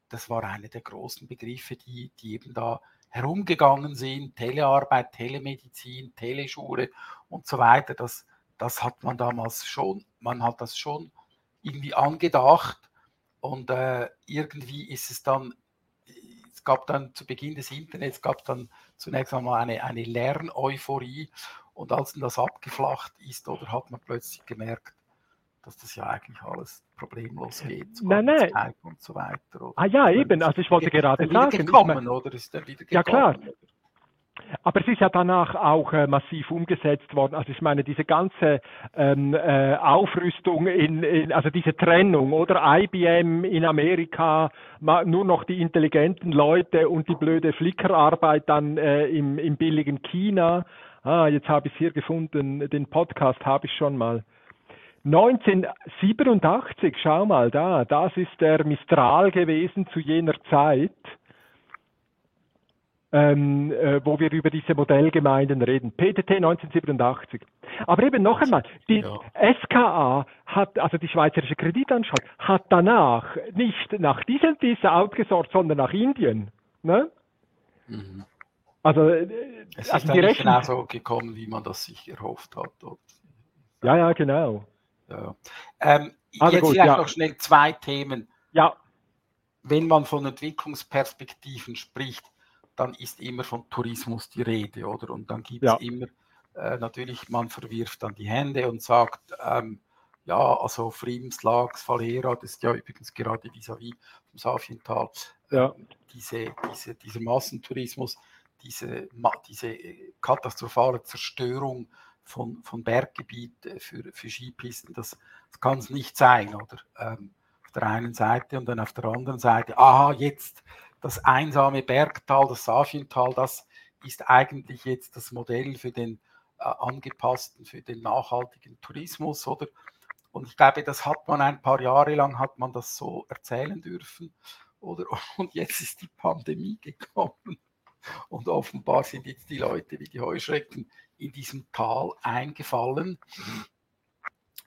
das war einer der großen Begriffe, die, die eben da herumgegangen sind. Telearbeit, Telemedizin, Teleschule und so weiter. Das, das hat man damals schon, man hat das schon irgendwie angedacht. Und äh, irgendwie ist es dann, es gab dann zu Beginn des Internets, gab dann zunächst einmal eine, eine Lerneuphorie. Und als dann das abgeflacht ist, oder hat man plötzlich gemerkt, dass das ja eigentlich alles problemlos geht. Nein, nein. Skype und so weiter. Oder? Ah ja, eben. Also ich wollte gerade sagen. Gekommen, oder ist der wieder gekommen? Ja klar. Aber es ist ja danach auch äh, massiv umgesetzt worden. Also ich meine, diese ganze ähm, äh, Aufrüstung in, in, also diese Trennung oder IBM in Amerika, nur noch die intelligenten Leute und die blöde Flickerarbeit dann äh, im, im billigen China. Ah, jetzt habe ich es hier gefunden, den Podcast habe ich schon mal. 1987, schau mal da, das ist der Mistral gewesen zu jener Zeit, ähm, äh, wo wir über diese Modellgemeinden reden. PTT 1987. Aber eben noch einmal, die ja. SKA hat, also die Schweizerische Kreditanstalt, hat danach nicht nach diesem dieser outgesourced, sondern nach Indien. Ne? Mhm. Also, äh, es also ist die nicht genau so gekommen, wie man das sich erhofft hat. Dort. Ja, ja, genau. Ja. Ähm, also jetzt gut, vielleicht ja. noch schnell zwei Themen. Ja. Wenn man von Entwicklungsperspektiven spricht, dann ist immer von Tourismus die Rede, oder? Und dann gibt es ja. immer, äh, natürlich, man verwirft dann die Hände und sagt, ähm, ja, also Frims, Lags, Valera, das ist ja übrigens gerade vis-à-vis vom Safiental, ja. äh, diese, diese, dieser Massentourismus, diese, diese katastrophale Zerstörung von, von Berggebiet für, für Skipisten, das, das kann es nicht sein, oder? Ähm, auf der einen Seite und dann auf der anderen Seite, aha, jetzt das einsame Bergtal, das Safiental, das ist eigentlich jetzt das Modell für den äh, angepassten, für den nachhaltigen Tourismus, oder? Und ich glaube, das hat man ein paar Jahre lang, hat man das so erzählen dürfen, oder? Und jetzt ist die Pandemie gekommen. Und offenbar sind jetzt die Leute wie die Heuschrecken in diesem Tal eingefallen.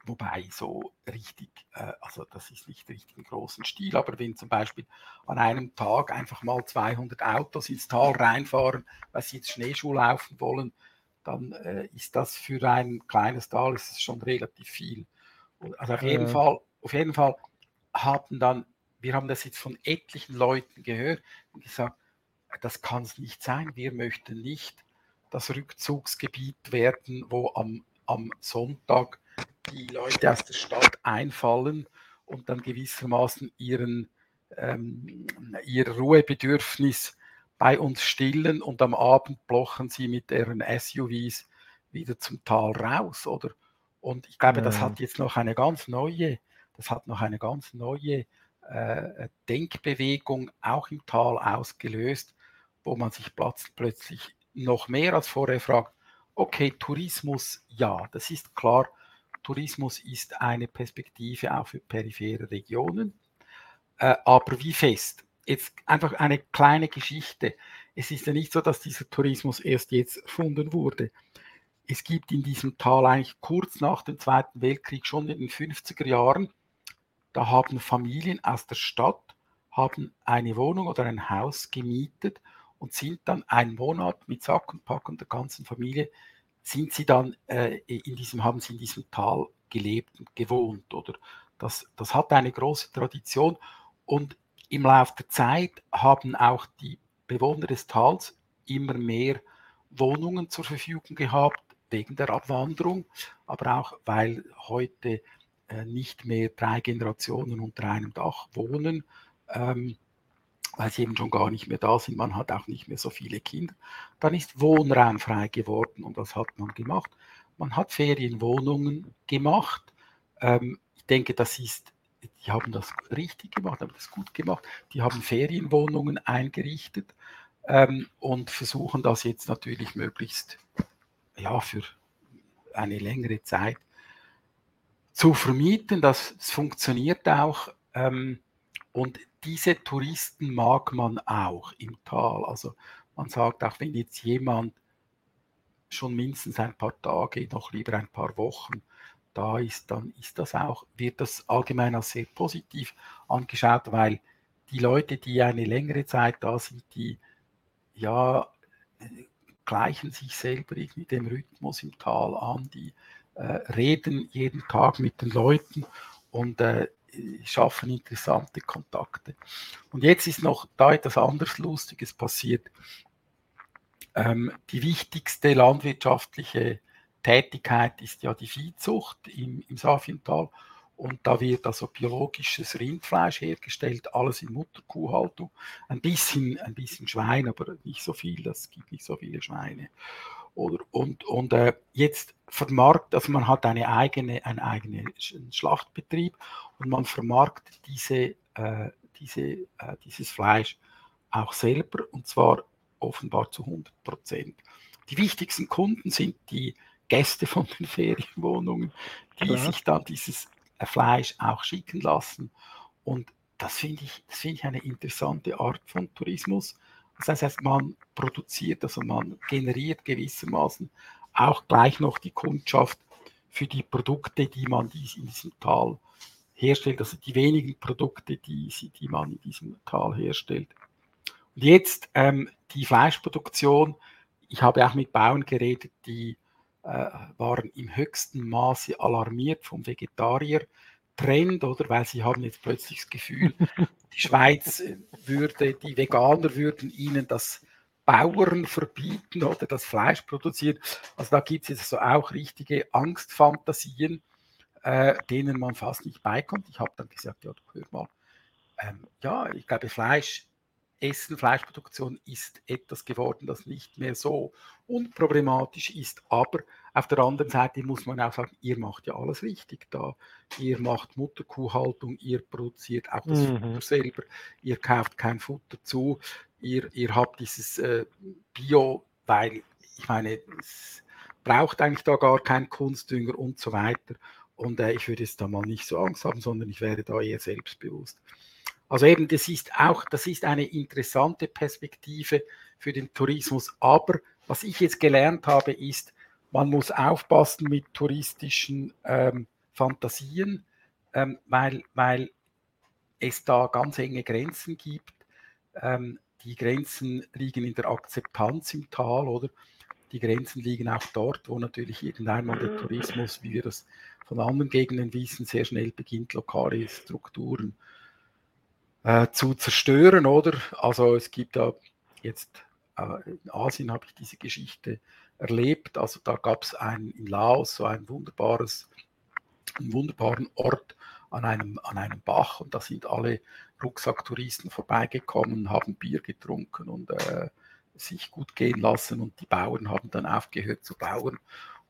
Wobei so richtig, äh, also das ist nicht richtig im großen Stil, aber wenn zum Beispiel an einem Tag einfach mal 200 Autos ins Tal reinfahren, weil sie jetzt Schneeschuh laufen wollen, dann äh, ist das für ein kleines Tal ist schon relativ viel. Also auf jeden. Fall, auf jeden Fall haben dann, wir haben das jetzt von etlichen Leuten gehört und gesagt, das kann es nicht sein, wir möchten nicht das Rückzugsgebiet werden, wo am, am Sonntag die Leute aus der Stadt einfallen und dann gewissermaßen ihren, ähm, ihr Ruhebedürfnis bei uns stillen und am Abend blochen sie mit ihren SUVs wieder zum Tal raus, oder? Und ich glaube, das hat jetzt noch eine ganz neue, das hat noch eine ganz neue äh, Denkbewegung auch im Tal ausgelöst, wo man sich plötzlich noch mehr als vorher fragt, okay, Tourismus, ja, das ist klar, Tourismus ist eine Perspektive auch für periphere Regionen. Äh, aber wie fest? Jetzt einfach eine kleine Geschichte. Es ist ja nicht so, dass dieser Tourismus erst jetzt erfunden wurde. Es gibt in diesem Tal eigentlich kurz nach dem Zweiten Weltkrieg, schon in den 50er Jahren, da haben Familien aus der Stadt haben eine Wohnung oder ein Haus gemietet und sind dann einen Monat mit Sack und Pack und der ganzen Familie sind sie dann äh, in diesem, haben sie in diesem Tal gelebt und gewohnt. Oder das, das hat eine große Tradition. Und im Laufe der Zeit haben auch die Bewohner des Tals immer mehr Wohnungen zur Verfügung gehabt, wegen der Abwanderung, aber auch weil heute äh, nicht mehr drei Generationen unter einem Dach wohnen, ähm, weil sie eben schon gar nicht mehr da sind. Man hat auch nicht mehr so viele Kinder. Dann ist Wohnraum frei geworden und was hat man gemacht? Man hat Ferienwohnungen gemacht. Ähm, ich denke, das ist, die haben das richtig gemacht, haben das gut gemacht. Die haben Ferienwohnungen eingerichtet ähm, und versuchen das jetzt natürlich möglichst ja, für eine längere Zeit zu vermieten. Das, das funktioniert auch. Ähm, und diese Touristen mag man auch im Tal. Also man sagt auch, wenn jetzt jemand schon mindestens ein paar Tage, noch lieber ein paar Wochen da ist, dann ist das auch, wird das allgemein als sehr positiv angeschaut, weil die Leute, die eine längere Zeit da sind, die ja gleichen sich selber irgendwie dem Rhythmus im Tal an, die äh, reden jeden Tag mit den Leuten und äh, schaffen interessante Kontakte. Und jetzt ist noch da etwas anderes Lustiges passiert. Ähm, die wichtigste landwirtschaftliche Tätigkeit ist ja die Viehzucht im, im Safiental. Und da wird also biologisches Rindfleisch hergestellt, alles in Mutterkuhhaltung. Ein bisschen, ein bisschen Schwein, aber nicht so viel, es gibt nicht so viele Schweine. Oder, und und äh, jetzt vermarktet, also man hat eine eigene, einen eigenen Schlachtbetrieb und man vermarktet diese, äh, diese, äh, dieses Fleisch auch selber und zwar offenbar zu 100 Prozent. Die wichtigsten Kunden sind die Gäste von den Ferienwohnungen, die Klar. sich dann dieses äh, Fleisch auch schicken lassen. Und das finde ich, das finde ich eine interessante Art von Tourismus. Das heißt, man produziert, also man generiert gewissermaßen auch gleich noch die Kundschaft für die Produkte, die man in diesem Tal herstellt, also die wenigen Produkte, die, die man in diesem Tal herstellt. Und jetzt ähm, die Fleischproduktion. Ich habe auch mit Bauern geredet, die äh, waren im höchsten Maße alarmiert vom Vegetarier-Trend, oder? Weil sie haben jetzt plötzlich das Gefühl, die Schweiz würde, die Veganer würden ihnen das Bauern verbieten oder das Fleisch produzieren. Also da gibt es jetzt so auch richtige Angstfantasien, äh, denen man fast nicht beikommt. Ich habe dann gesagt, ja, hör mal, ähm, ja, ich glaube, Fleisch Essen, Fleischproduktion ist etwas geworden, das nicht mehr so unproblematisch ist. Aber auf der anderen Seite muss man auch sagen, ihr macht ja alles richtig da. Ihr macht Mutterkuhhaltung, ihr produziert auch das mhm. Futter selber, ihr kauft kein Futter zu, ihr, ihr habt dieses äh, Bio, weil ich meine, es braucht eigentlich da gar keinen Kunstdünger und so weiter. Und äh, ich würde jetzt da mal nicht so Angst haben, sondern ich wäre da eher selbstbewusst. Also eben, das ist auch, das ist eine interessante Perspektive für den Tourismus. Aber was ich jetzt gelernt habe, ist, man muss aufpassen mit touristischen ähm, Fantasien, ähm, weil, weil es da ganz enge Grenzen gibt. Ähm, die Grenzen liegen in der Akzeptanz im Tal, oder? Die Grenzen liegen auch dort, wo natürlich irgendwann mal der Tourismus, wie wir das von anderen Gegenden wissen, sehr schnell beginnt, lokale Strukturen äh, zu zerstören, oder? Also es gibt da jetzt äh, in Asien habe ich diese Geschichte erlebt. Also da gab es in Laos so ein wunderbares, einen wunderbaren Ort an einem, an einem Bach und da sind alle Rucksacktouristen vorbeigekommen, haben Bier getrunken und äh, sich gut gehen lassen und die Bauern haben dann aufgehört zu bauen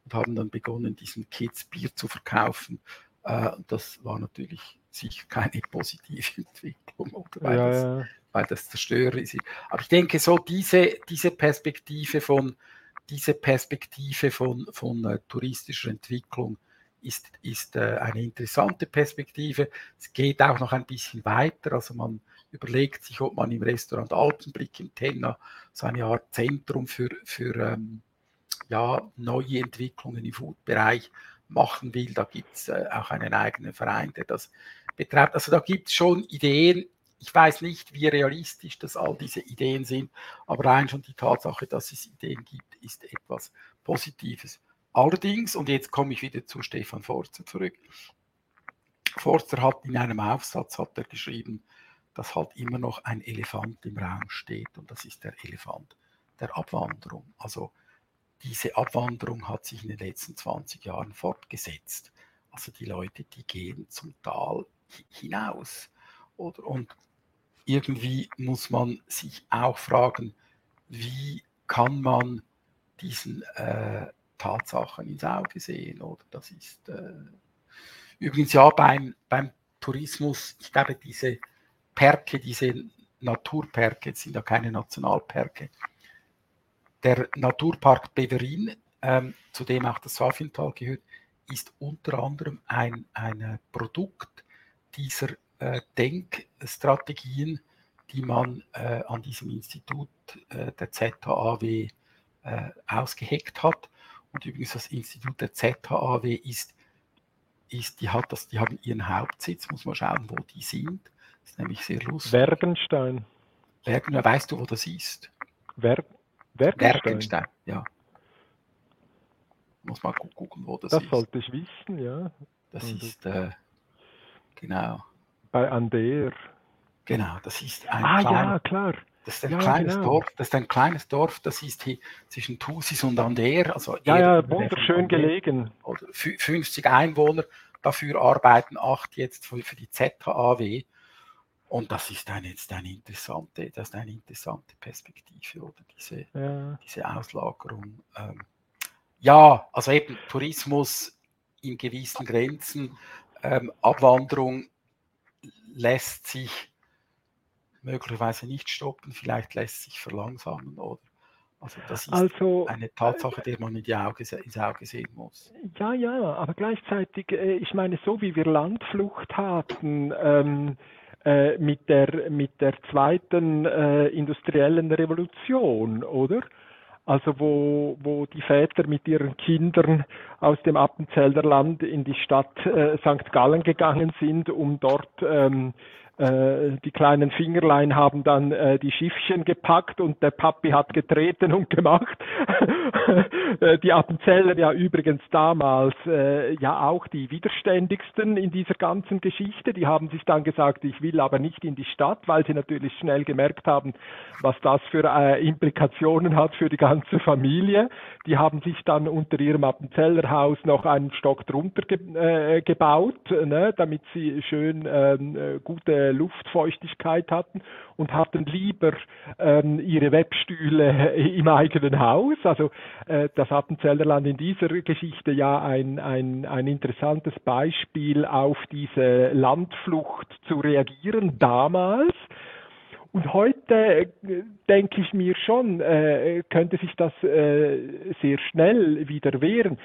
und haben dann begonnen, diesen Kids Bier zu verkaufen. Äh, das war natürlich sicher keine positive Entwicklung, oder? Weil, ja, das, weil das Zerstörer ist. Aber ich denke, so diese, diese Perspektive von diese Perspektive von, von äh, touristischer Entwicklung, ist, ist äh, eine interessante Perspektive. Es geht auch noch ein bisschen weiter. Also man überlegt sich, ob man im Restaurant Alpenblick im Tenna so eine Art Zentrum für, für ähm, ja, neue Entwicklungen im Food-Bereich machen will. Da gibt es äh, auch einen eigenen Verein, der das betreibt. Also da gibt es schon Ideen. Ich weiß nicht, wie realistisch das all diese Ideen sind, aber rein schon die Tatsache, dass es Ideen gibt, ist etwas Positives. Allerdings, und jetzt komme ich wieder zu Stefan Forster zurück, Forster hat in einem Aufsatz hat er geschrieben, dass halt immer noch ein Elefant im Raum steht und das ist der Elefant der Abwanderung. Also diese Abwanderung hat sich in den letzten 20 Jahren fortgesetzt. Also die Leute, die gehen zum Tal hinaus. Oder? Und irgendwie muss man sich auch fragen, wie kann man diesen äh, Tatsachen ins Auge sehen? Oder das ist äh, übrigens ja beim, beim Tourismus, ich glaube, diese Perke, diese Naturperke, sind ja keine Nationalperke, der Naturpark Beverin, ähm, zu dem auch das Swafintal gehört, ist unter anderem ein, ein Produkt dieser äh, Denkstrategien, die man äh, an diesem Institut äh, der ZHAW äh, ausgeheckt hat. Und übrigens das Institut der ZHAW ist, ist die, hat das, die haben ihren Hauptsitz, muss man schauen, wo die sind. Das ist nämlich sehr lustig. Wergenstein. Wergenstein, weißt du, wo das ist? Wer Werkenstein. Werkenstein, ja. Muss mal gucken, wo das, das ist. Das sollte ich wissen, ja. Das Und ist, äh, genau. Bei Ander. Genau, das ist ein Ah, klein, ja, klar. Das ist ein ja, kleines genau. Dorf, das ist ein kleines Dorf, das ist hier zwischen Thusis und Ander. Also ja, ja, wunderschön Ander, gelegen. Oder 50 Einwohner, dafür arbeiten acht jetzt für, für die ZHAW. Und das ist eine, jetzt eine interessante, das ist eine interessante Perspektive, oder diese, ja. diese Auslagerung. Ähm, ja, also eben Tourismus in gewissen Grenzen, ähm, Abwanderung lässt sich möglicherweise nicht stoppen, vielleicht lässt sich verlangsamen, oder? Also das ist also, eine Tatsache, die man in die Auge, ins Auge sehen muss. Ja, ja, aber gleichzeitig, äh, ich meine, so wie wir Landflucht hatten, ähm, äh, mit, der, mit der zweiten äh, industriellen Revolution, oder? Also wo, wo die Väter mit ihren Kindern aus dem Appenzelder Land in die Stadt äh, St. Gallen gegangen sind, um dort ähm, äh, die kleinen Fingerlein haben dann äh, die Schiffchen gepackt und der Papi hat getreten und gemacht. Äh, die Appenzeller ja übrigens damals äh, ja auch die widerständigsten in dieser ganzen Geschichte. Die haben sich dann gesagt, ich will aber nicht in die Stadt, weil sie natürlich schnell gemerkt haben, was das für äh, Implikationen hat für die ganze Familie. Die haben sich dann unter ihrem Appenzellerhaus noch einen Stock drunter ge äh, gebaut, ne, damit sie schön ähm, äh, Luftfeuchtigkeit hatten und hatten lieber ähm, ihre Webstühle im eigenen Haus. Also äh, das Appenzellerland in dieser Geschichte ja ein, ein, ein interessantes Beispiel auf diese Landflucht zu reagieren damals. Und heute äh, denke ich mir schon, äh, könnte sich das äh, sehr schnell wieder wehren.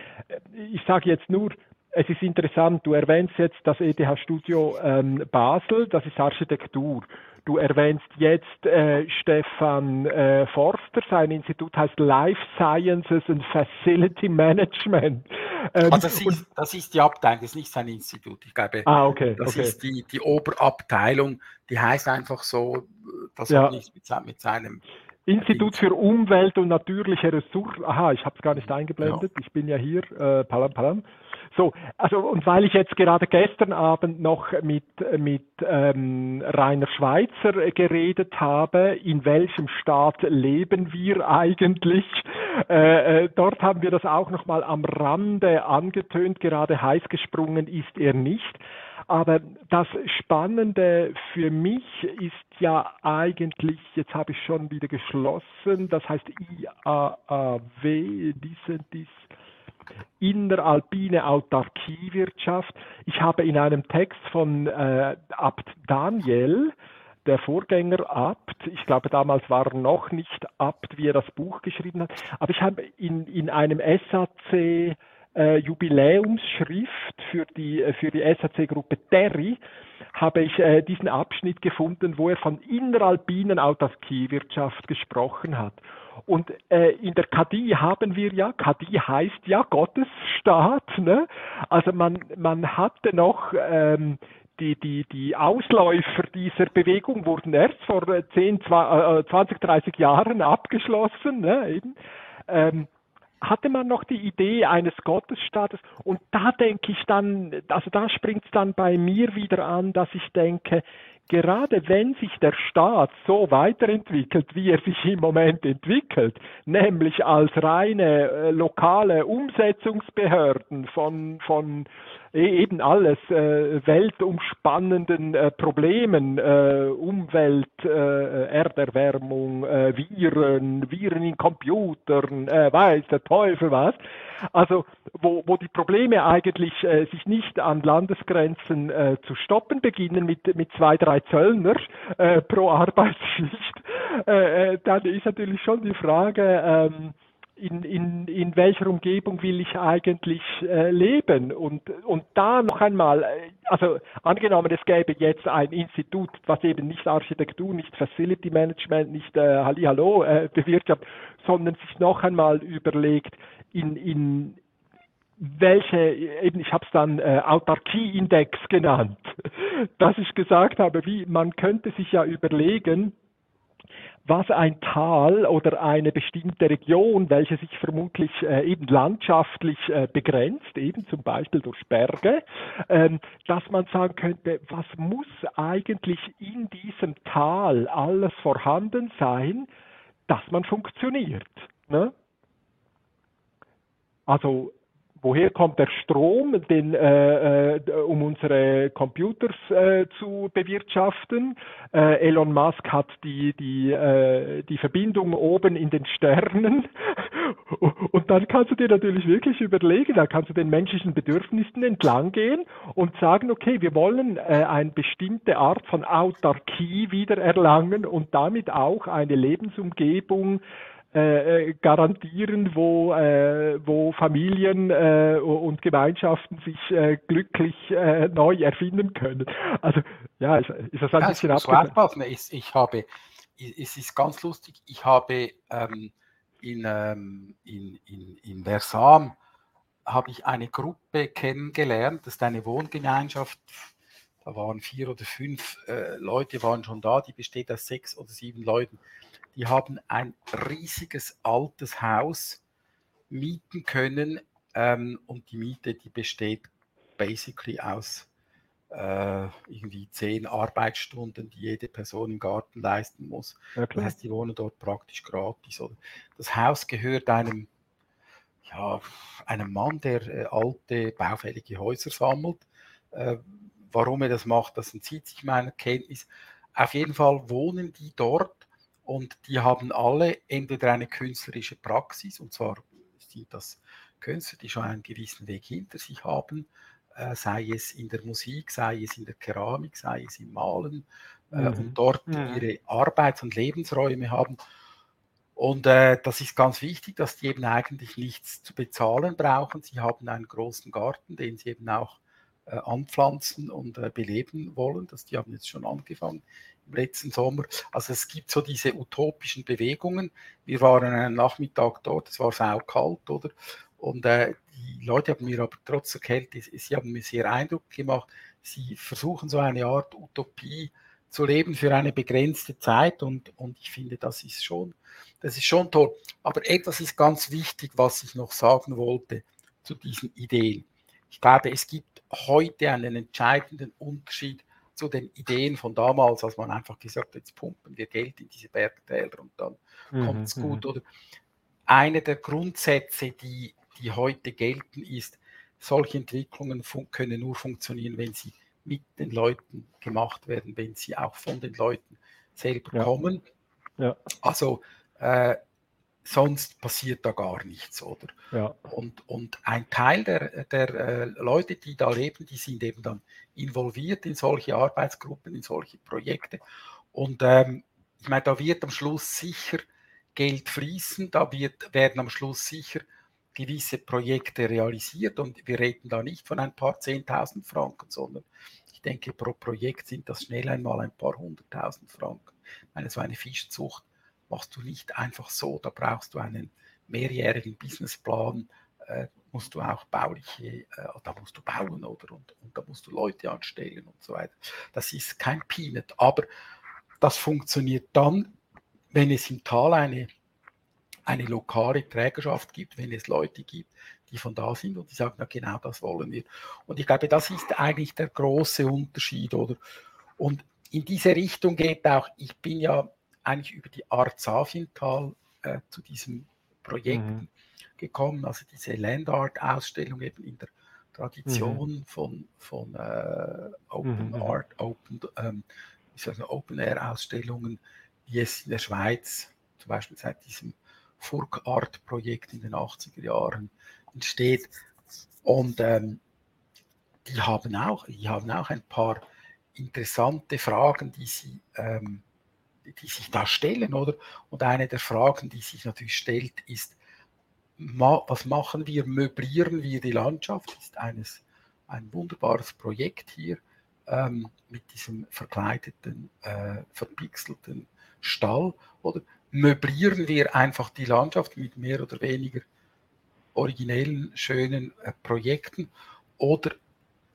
Ich sage jetzt nur, es ist interessant, du erwähnst jetzt das ETH-Studio ähm, Basel, das ist Architektur. Du erwähnst jetzt äh, Stefan äh, Forster, sein Institut heißt Life Sciences and Facility Management. Ähm, also das, ist, das ist die Abteilung, das ist nicht sein Institut. Ich glaube, ah, okay, das okay. ist die, die Oberabteilung, die heißt einfach so, das ja. hat nichts mit, mit seinem Institut für Umwelt und natürliche Ressourcen. Aha, ich habe es gar nicht eingeblendet. Ja. Ich bin ja hier. Äh, palam, palam. So, also und weil ich jetzt gerade gestern Abend noch mit, mit ähm, Rainer Schweizer geredet habe, in welchem Staat leben wir eigentlich? Äh, äh, dort haben wir das auch noch mal am Rande angetönt, gerade heiß gesprungen ist er nicht. Aber das Spannende für mich ist ja eigentlich, jetzt habe ich schon wieder geschlossen, das heißt IAAW, dies und dies inneralpine Autarkiewirtschaft. Ich habe in einem Text von äh, Abt Daniel, der Vorgänger Abt, ich glaube damals war er noch nicht Abt, wie er das Buch geschrieben hat, aber ich habe in, in einem SAC äh, Jubiläumsschrift für die, äh, für die SAC-Gruppe Terry habe ich äh, diesen Abschnitt gefunden, wo er von inneralpinen Autarkiewirtschaft gesprochen hat. Und äh, in der KDI haben wir ja, KDI heißt ja Gottesstaat, ne? Also man, man hatte noch ähm, die, die, die Ausläufer dieser Bewegung wurden erst vor 10, 20, 30 Jahren abgeschlossen. Ne, eben. Ähm, hatte man noch die Idee eines Gottesstaates und da denke ich dann, also da springt es dann bei mir wieder an, dass ich denke, gerade wenn sich der Staat so weiterentwickelt, wie er sich im Moment entwickelt, nämlich als reine äh, lokale Umsetzungsbehörden von, von E, eben alles äh, weltumspannenden äh, Problemen, äh, Umwelt, äh, Erderwärmung, äh, Viren, Viren in Computern, äh, weiß der Teufel was. Also wo, wo die Probleme eigentlich äh, sich nicht an Landesgrenzen äh, zu stoppen beginnen mit, mit zwei, drei Zöllner äh, pro Arbeitsschicht, äh, äh, dann ist natürlich schon die Frage, ähm, in, in, in welcher Umgebung will ich eigentlich äh, leben? Und, und da noch einmal, äh, also angenommen, es gäbe jetzt ein Institut, was eben nicht Architektur, nicht Facility Management, nicht äh, Hallihallo äh, bewirtschaftet, sondern sich noch einmal überlegt, in, in welche, eben ich habe es dann äh, Autarkie-Index genannt, dass ich gesagt habe, wie man könnte sich ja überlegen, was ein Tal oder eine bestimmte Region, welche sich vermutlich äh, eben landschaftlich äh, begrenzt, eben zum Beispiel durch Berge, ähm, dass man sagen könnte, was muss eigentlich in diesem Tal alles vorhanden sein, dass man funktioniert. Ne? Also woher kommt der Strom, den, äh, äh, um unsere Computers äh, zu bewirtschaften. Äh, Elon Musk hat die, die, äh, die Verbindung oben in den Sternen. Und dann kannst du dir natürlich wirklich überlegen, da kannst du den menschlichen Bedürfnissen entlang gehen und sagen, okay, wir wollen äh, eine bestimmte Art von Autarkie wieder erlangen und damit auch eine Lebensumgebung äh, äh, garantieren, wo, äh, wo Familien äh, und Gemeinschaften sich äh, glücklich neu erfinden können. Also ja, ist, ist das ein ja, bisschen abgefahren? Ich, ich habe, es ist ganz lustig, ich habe ähm, in, ähm, in, in, in Versam habe ich eine Gruppe kennengelernt, das ist eine Wohngemeinschaft, da waren vier oder fünf Leute waren schon da, die besteht aus sechs oder sieben Leuten die haben ein riesiges altes Haus mieten können ähm, und die Miete, die besteht basically aus äh, irgendwie zehn Arbeitsstunden, die jede Person im Garten leisten muss. Ja, das heißt, die wohnen dort praktisch gratis. Oder? Das Haus gehört einem, ja, einem Mann, der äh, alte, baufällige Häuser sammelt. Äh, warum er das macht, das entzieht sich meiner Kenntnis. Auf jeden Fall wohnen die dort und die haben alle entweder eine künstlerische Praxis, und zwar sind das Künstler, die schon einen gewissen Weg hinter sich haben, äh, sei es in der Musik, sei es in der Keramik, sei es im Malen, äh, mhm. und dort mhm. ihre Arbeits- und Lebensräume haben. Und äh, das ist ganz wichtig, dass die eben eigentlich nichts zu bezahlen brauchen. Sie haben einen großen Garten, den sie eben auch äh, anpflanzen und äh, beleben wollen. Das, die haben jetzt schon angefangen letzten Sommer. Also es gibt so diese utopischen Bewegungen. Wir waren einen Nachmittag dort, es war saukalt, oder? Und äh, die Leute haben mir aber trotz der Kälte, sie haben mir sehr Eindruck gemacht. Sie versuchen so eine Art Utopie zu leben für eine begrenzte Zeit und, und ich finde, das ist schon, das ist schon toll. Aber etwas ist ganz wichtig, was ich noch sagen wollte zu diesen Ideen. Ich glaube, es gibt heute einen entscheidenden Unterschied zu den Ideen von damals, als man einfach gesagt hat, jetzt pumpen wir Geld in diese Bergtäler und dann mhm, kommt es gut. Mhm. Oder eine der Grundsätze, die, die heute gelten, ist, solche Entwicklungen können nur funktionieren, wenn sie mit den Leuten gemacht werden, wenn sie auch von den Leuten selber ja. kommen. Ja. Also äh, sonst passiert da gar nichts, oder? Ja. Und, und ein Teil der, der äh, Leute, die da leben, die sind eben dann involviert in solche Arbeitsgruppen, in solche Projekte. Und ähm, ich meine, da wird am Schluss sicher Geld fließen, da wird, werden am Schluss sicher gewisse Projekte realisiert. Und wir reden da nicht von ein paar Zehntausend Franken, sondern ich denke, pro Projekt sind das schnell einmal ein paar hunderttausend Franken. Ich meine, so eine Fischzucht machst du nicht einfach so. Da brauchst du einen mehrjährigen Businessplan, äh, musst du auch bauliche, äh, da musst du bauen oder und, und da musst du Leute anstellen und so weiter. Das ist kein Peanut, aber das funktioniert dann, wenn es im Tal eine, eine lokale Trägerschaft gibt, wenn es Leute gibt, die von da sind und die sagen, na genau das wollen wir. Und ich glaube, das ist eigentlich der große Unterschied, oder? Und in diese Richtung geht auch, ich bin ja eigentlich über die Art Safintal äh, zu diesem Projekt mhm. gekommen, also diese Land Art Ausstellung eben in der Tradition mhm. von, von äh, Open mhm. Art, Open, ähm, Open Air Ausstellungen, wie es in der Schweiz zum Beispiel seit diesem Furk Art Projekt in den 80er Jahren entsteht. Und ähm, die haben auch, die haben auch ein paar interessante Fragen, die sie ähm, die sich da stellen, oder? Und eine der Fragen, die sich natürlich stellt, ist, was machen wir? Möblieren wir die Landschaft? Das ist eines, ein wunderbares Projekt hier ähm, mit diesem verkleideten, äh, verpixelten Stall. Oder möblieren wir einfach die Landschaft mit mehr oder weniger originellen, schönen äh, Projekten? Oder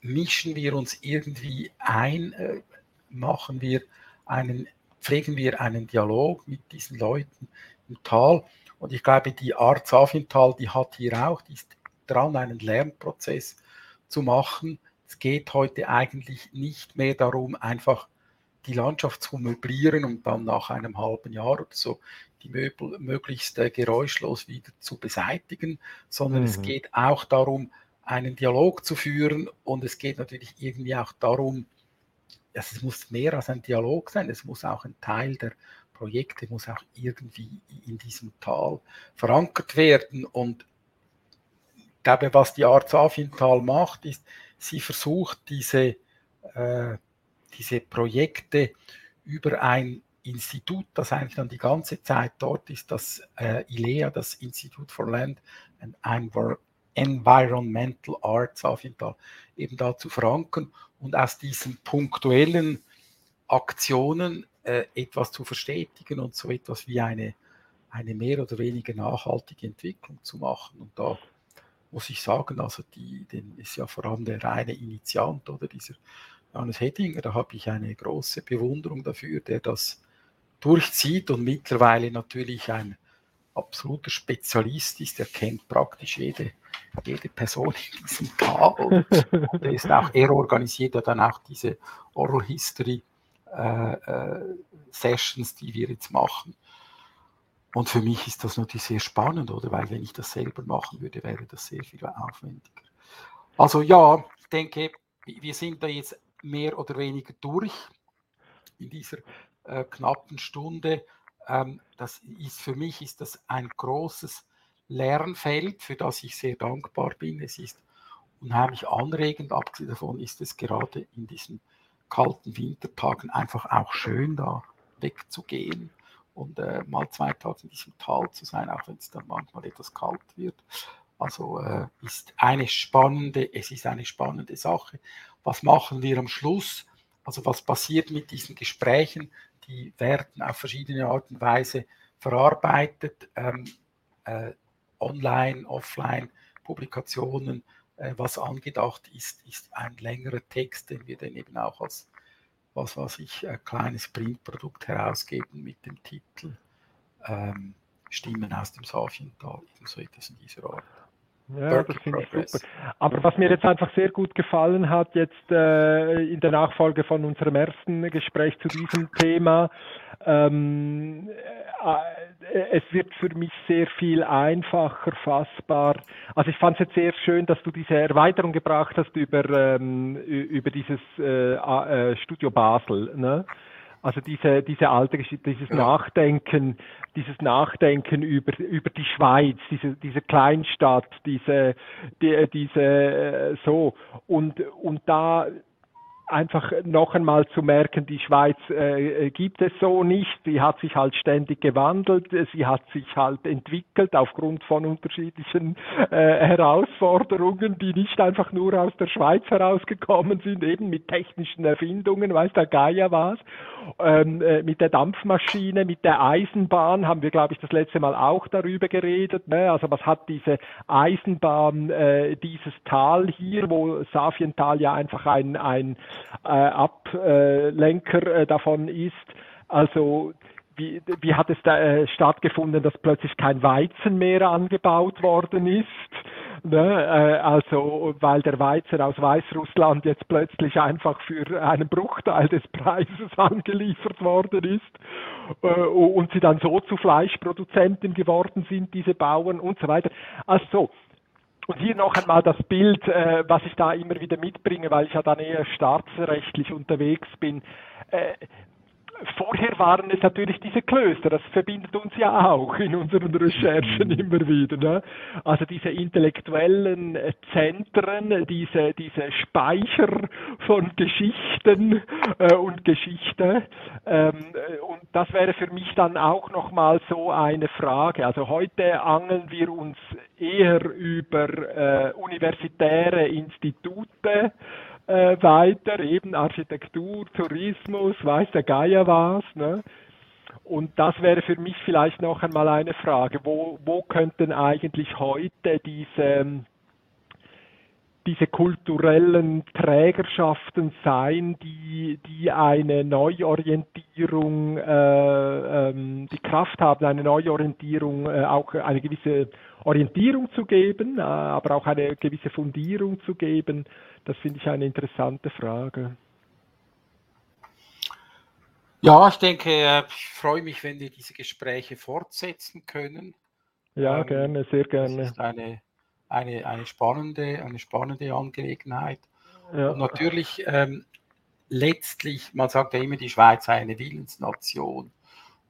mischen wir uns irgendwie ein? Äh, machen wir einen pflegen wir einen Dialog mit diesen Leuten im Tal. Und ich glaube, die Art Safintal, die hat hier auch, die ist dran, einen Lernprozess zu machen. Es geht heute eigentlich nicht mehr darum, einfach die Landschaft zu möblieren und dann nach einem halben Jahr oder so die Möbel möglichst äh, geräuschlos wieder zu beseitigen, sondern mhm. es geht auch darum, einen Dialog zu führen und es geht natürlich irgendwie auch darum, es muss mehr als ein Dialog sein, es muss auch ein Teil der Projekte, muss auch irgendwie in diesem Tal verankert werden. Und ich glaube, was die Art Safintal macht, ist, sie versucht, diese, äh, diese Projekte über ein Institut, das eigentlich dann die ganze Zeit dort ist, das äh, ILEA, das Institute for Land and Environmental Arts Fall eben da zu verankern und aus diesen punktuellen Aktionen äh, etwas zu verstetigen und so etwas wie eine, eine mehr oder weniger nachhaltige Entwicklung zu machen. Und da muss ich sagen, also die, den ist ja vor allem der reine Initiant oder dieser Johannes Hettinger, da habe ich eine große Bewunderung dafür, der das durchzieht und mittlerweile natürlich ein absoluter Spezialist ist, der kennt praktisch jede jede Person in diesem Tal. Und er ist auch, er organisiert ja dann auch diese Oral History äh, äh, Sessions, die wir jetzt machen. Und für mich ist das natürlich sehr spannend, oder? Weil wenn ich das selber machen würde, wäre das sehr viel aufwendiger. Also ja, ich denke, wir sind da jetzt mehr oder weniger durch in dieser äh, knappen Stunde. Ähm, das ist für mich ist das ein großes Lernfeld, für das ich sehr dankbar bin. Es ist unheimlich anregend. Abgesehen davon ist es gerade in diesen kalten Wintertagen einfach auch schön, da wegzugehen und äh, mal zwei Tage in diesem Tal zu sein, auch wenn es dann manchmal etwas kalt wird. Also äh, ist eine spannende, es ist eine spannende Sache. Was machen wir am Schluss? Also was passiert mit diesen Gesprächen? Die werden auf verschiedene Art und Weise verarbeitet. Ähm, äh, Online, Offline, Publikationen, äh, was angedacht ist, ist ein längerer Text, den wir dann eben auch als was weiß ich, ein kleines Printprodukt herausgeben mit dem Titel ähm, Stimmen aus dem Safiental, so etwas in dieser Art. Ja, das finde ich super. Aber was mir jetzt einfach sehr gut gefallen hat, jetzt äh, in der Nachfolge von unserem ersten Gespräch zu diesem Thema, ähm, äh, es wird für mich sehr viel einfacher fassbar. Also ich fand es jetzt sehr schön, dass du diese Erweiterung gebracht hast über, ähm, über dieses äh, äh, Studio Basel. Ne? Also diese, diese alte Geschichte, dieses Nachdenken, dieses Nachdenken über, über die Schweiz, diese, diese Kleinstadt, diese, die, diese, äh, so. Und, und da einfach noch einmal zu merken, die Schweiz äh, gibt es so nicht. Sie hat sich halt ständig gewandelt, sie hat sich halt entwickelt aufgrund von unterschiedlichen äh, Herausforderungen, die nicht einfach nur aus der Schweiz herausgekommen sind, eben mit technischen Erfindungen, weiß der Geier was. Ähm, äh, mit der Dampfmaschine, mit der Eisenbahn haben wir, glaube ich, das letzte Mal auch darüber geredet. Ne? Also was hat diese Eisenbahn, äh, dieses Tal hier, wo Safiental ja einfach ein, ein äh, Ablenker äh, davon ist. Also wie, wie hat es da äh, stattgefunden, dass plötzlich kein Weizen mehr angebaut worden ist? Ne? Äh, also weil der Weizen aus Weißrussland jetzt plötzlich einfach für einen Bruchteil des Preises angeliefert worden ist äh, und sie dann so zu Fleischproduzenten geworden sind, diese Bauern und so weiter. Also so, und hier noch einmal das Bild, äh, was ich da immer wieder mitbringe, weil ich ja dann eher staatsrechtlich unterwegs bin. Äh, vorher waren es natürlich diese Klöster, das verbindet uns ja auch in unseren Recherchen mhm. immer wieder. Ne? Also diese intellektuellen Zentren, diese, diese Speicher von Geschichten äh, und Geschichte. Ähm, äh, und das wäre für mich dann auch nochmal so eine Frage. Also heute angeln wir uns eher über äh, universitäre Institute, äh, weiter, eben Architektur, Tourismus, weiß der Geier was. Ne? Und das wäre für mich vielleicht noch einmal eine Frage, wo, wo könnten eigentlich heute diese, diese kulturellen Trägerschaften sein, die, die eine Neuorientierung, äh, ähm, die Kraft haben, eine Neuorientierung, äh, auch eine gewisse Orientierung zu geben, äh, aber auch eine gewisse Fundierung zu geben, das finde ich eine interessante Frage. Ja, ich denke, ich freue mich, wenn wir diese Gespräche fortsetzen können. Ja, ähm, gerne, sehr gerne. Das ist eine, eine, eine, spannende, eine spannende Angelegenheit. Ja. Und natürlich, ähm, letztlich, man sagt ja immer, die Schweiz sei eine Willensnation.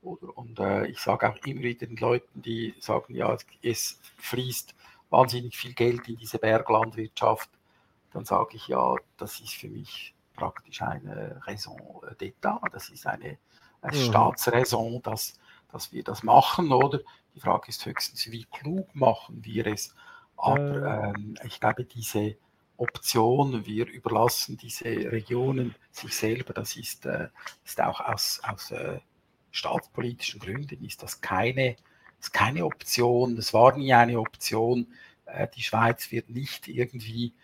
Oder, und äh, ich sage auch immer wieder den Leuten, die sagen, ja, es fließt wahnsinnig viel Geld in diese Berglandwirtschaft dann sage ich ja, das ist für mich praktisch eine Raison d'État, das ist eine, eine mhm. Staatsräson, dass, dass wir das machen, oder? Die Frage ist höchstens, wie klug machen wir es? Aber ähm, ich glaube, diese Option, wir überlassen diese Regionen sich selber, das ist, äh, ist auch aus, aus äh, staatspolitischen Gründen, ist das keine, ist keine Option, es war nie eine Option. Äh, die Schweiz wird nicht irgendwie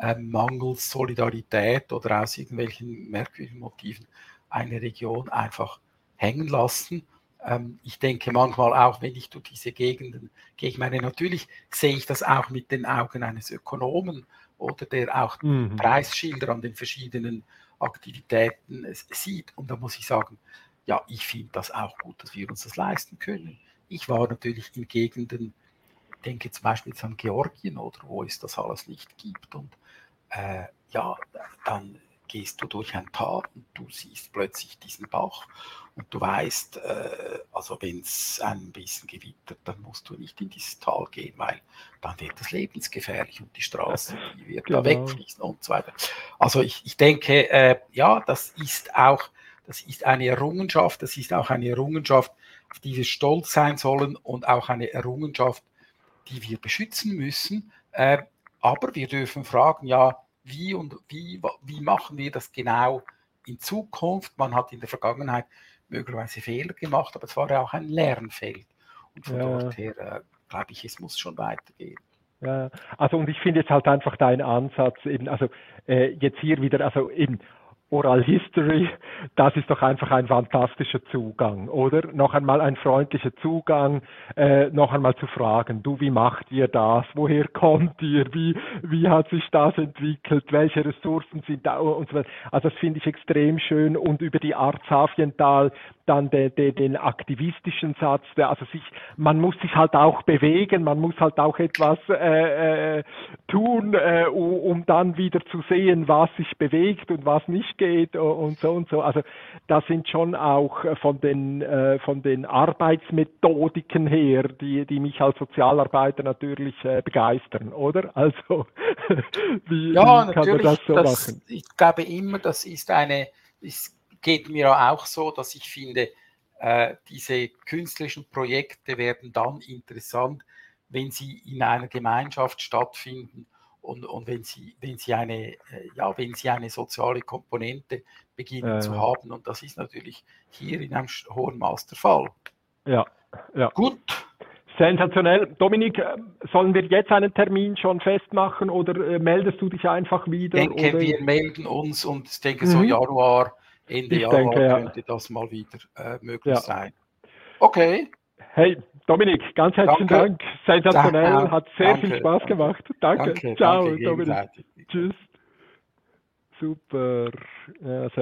ähm, mangels Solidarität oder aus irgendwelchen merkwürdigen Motiven eine Region einfach hängen lassen. Ähm, ich denke manchmal auch, wenn ich durch diese Gegenden gehe, ich meine, natürlich sehe ich das auch mit den Augen eines Ökonomen oder der auch mhm. Preisschilder an den verschiedenen Aktivitäten sieht. Und da muss ich sagen, ja, ich finde das auch gut, dass wir uns das leisten können. Ich war natürlich in Gegenden, denke zum Beispiel an Georgien oder wo es das alles nicht gibt. Und äh, ja, dann gehst du durch ein Tal und du siehst plötzlich diesen Bach und du weißt, äh, also wenn es ein bisschen gewittert, dann musst du nicht in dieses Tal gehen, weil dann wird es lebensgefährlich und die Straße die wird genau. da wegfließen und so weiter. Also ich, ich denke, äh, ja, das ist auch, das ist eine Errungenschaft, das ist auch eine Errungenschaft, auf die wir stolz sein sollen und auch eine Errungenschaft, die wir beschützen müssen. Äh, aber wir dürfen fragen, ja, wie und wie, wie machen wir das genau in Zukunft? Man hat in der Vergangenheit möglicherweise Fehler gemacht, aber es war ja auch ein Lernfeld. Und von ja. dort her äh, glaube ich, es muss schon weitergehen. Ja, also und ich finde jetzt halt einfach dein Ansatz eben, also äh, jetzt hier wieder, also eben Oral History, das ist doch einfach ein fantastischer Zugang, oder? Noch einmal ein freundlicher Zugang, äh, noch einmal zu fragen, du, wie macht ihr das? Woher kommt ihr? Wie, wie hat sich das entwickelt? Welche Ressourcen sind da? Und so weiter. Also das finde ich extrem schön und über die Art Safiental dann de, de, den aktivistischen Satz, der, also sich, man muss sich halt auch bewegen, man muss halt auch etwas äh, äh, tun, äh, um dann wieder zu sehen, was sich bewegt und was nicht geht und so und so. Also das sind schon auch von den äh, von den Arbeitsmethodiken her, die die mich als Sozialarbeiter natürlich äh, begeistern, oder? Also wie, ja, wie kann man das so das, machen? Ich glaube immer, das ist eine, es geht mir auch so, dass ich finde, äh, diese künstlerischen Projekte werden dann interessant, wenn sie in einer Gemeinschaft stattfinden und, und wenn sie, wenn sie eine, äh, ja, wenn sie eine soziale Komponente beginnen äh, zu haben. Und das ist natürlich hier in einem hohen Maß der Fall. Ja, ja. Gut. Sensationell. Dominik, äh, sollen wir jetzt einen Termin schon festmachen oder meldest du dich einfach wieder? Ich denke, oder? wir melden uns und ich denke, so mhm. Januar, Ende ich Januar denke, ja. könnte das mal wieder äh, möglich ja. sein. Okay. Hey, Dominik, ganz herzlichen Danke. Dank. Sensationell, hat sehr danke. viel Spaß gemacht. Danke. danke Ciao, Dominik. Tschüss. Super. Ja,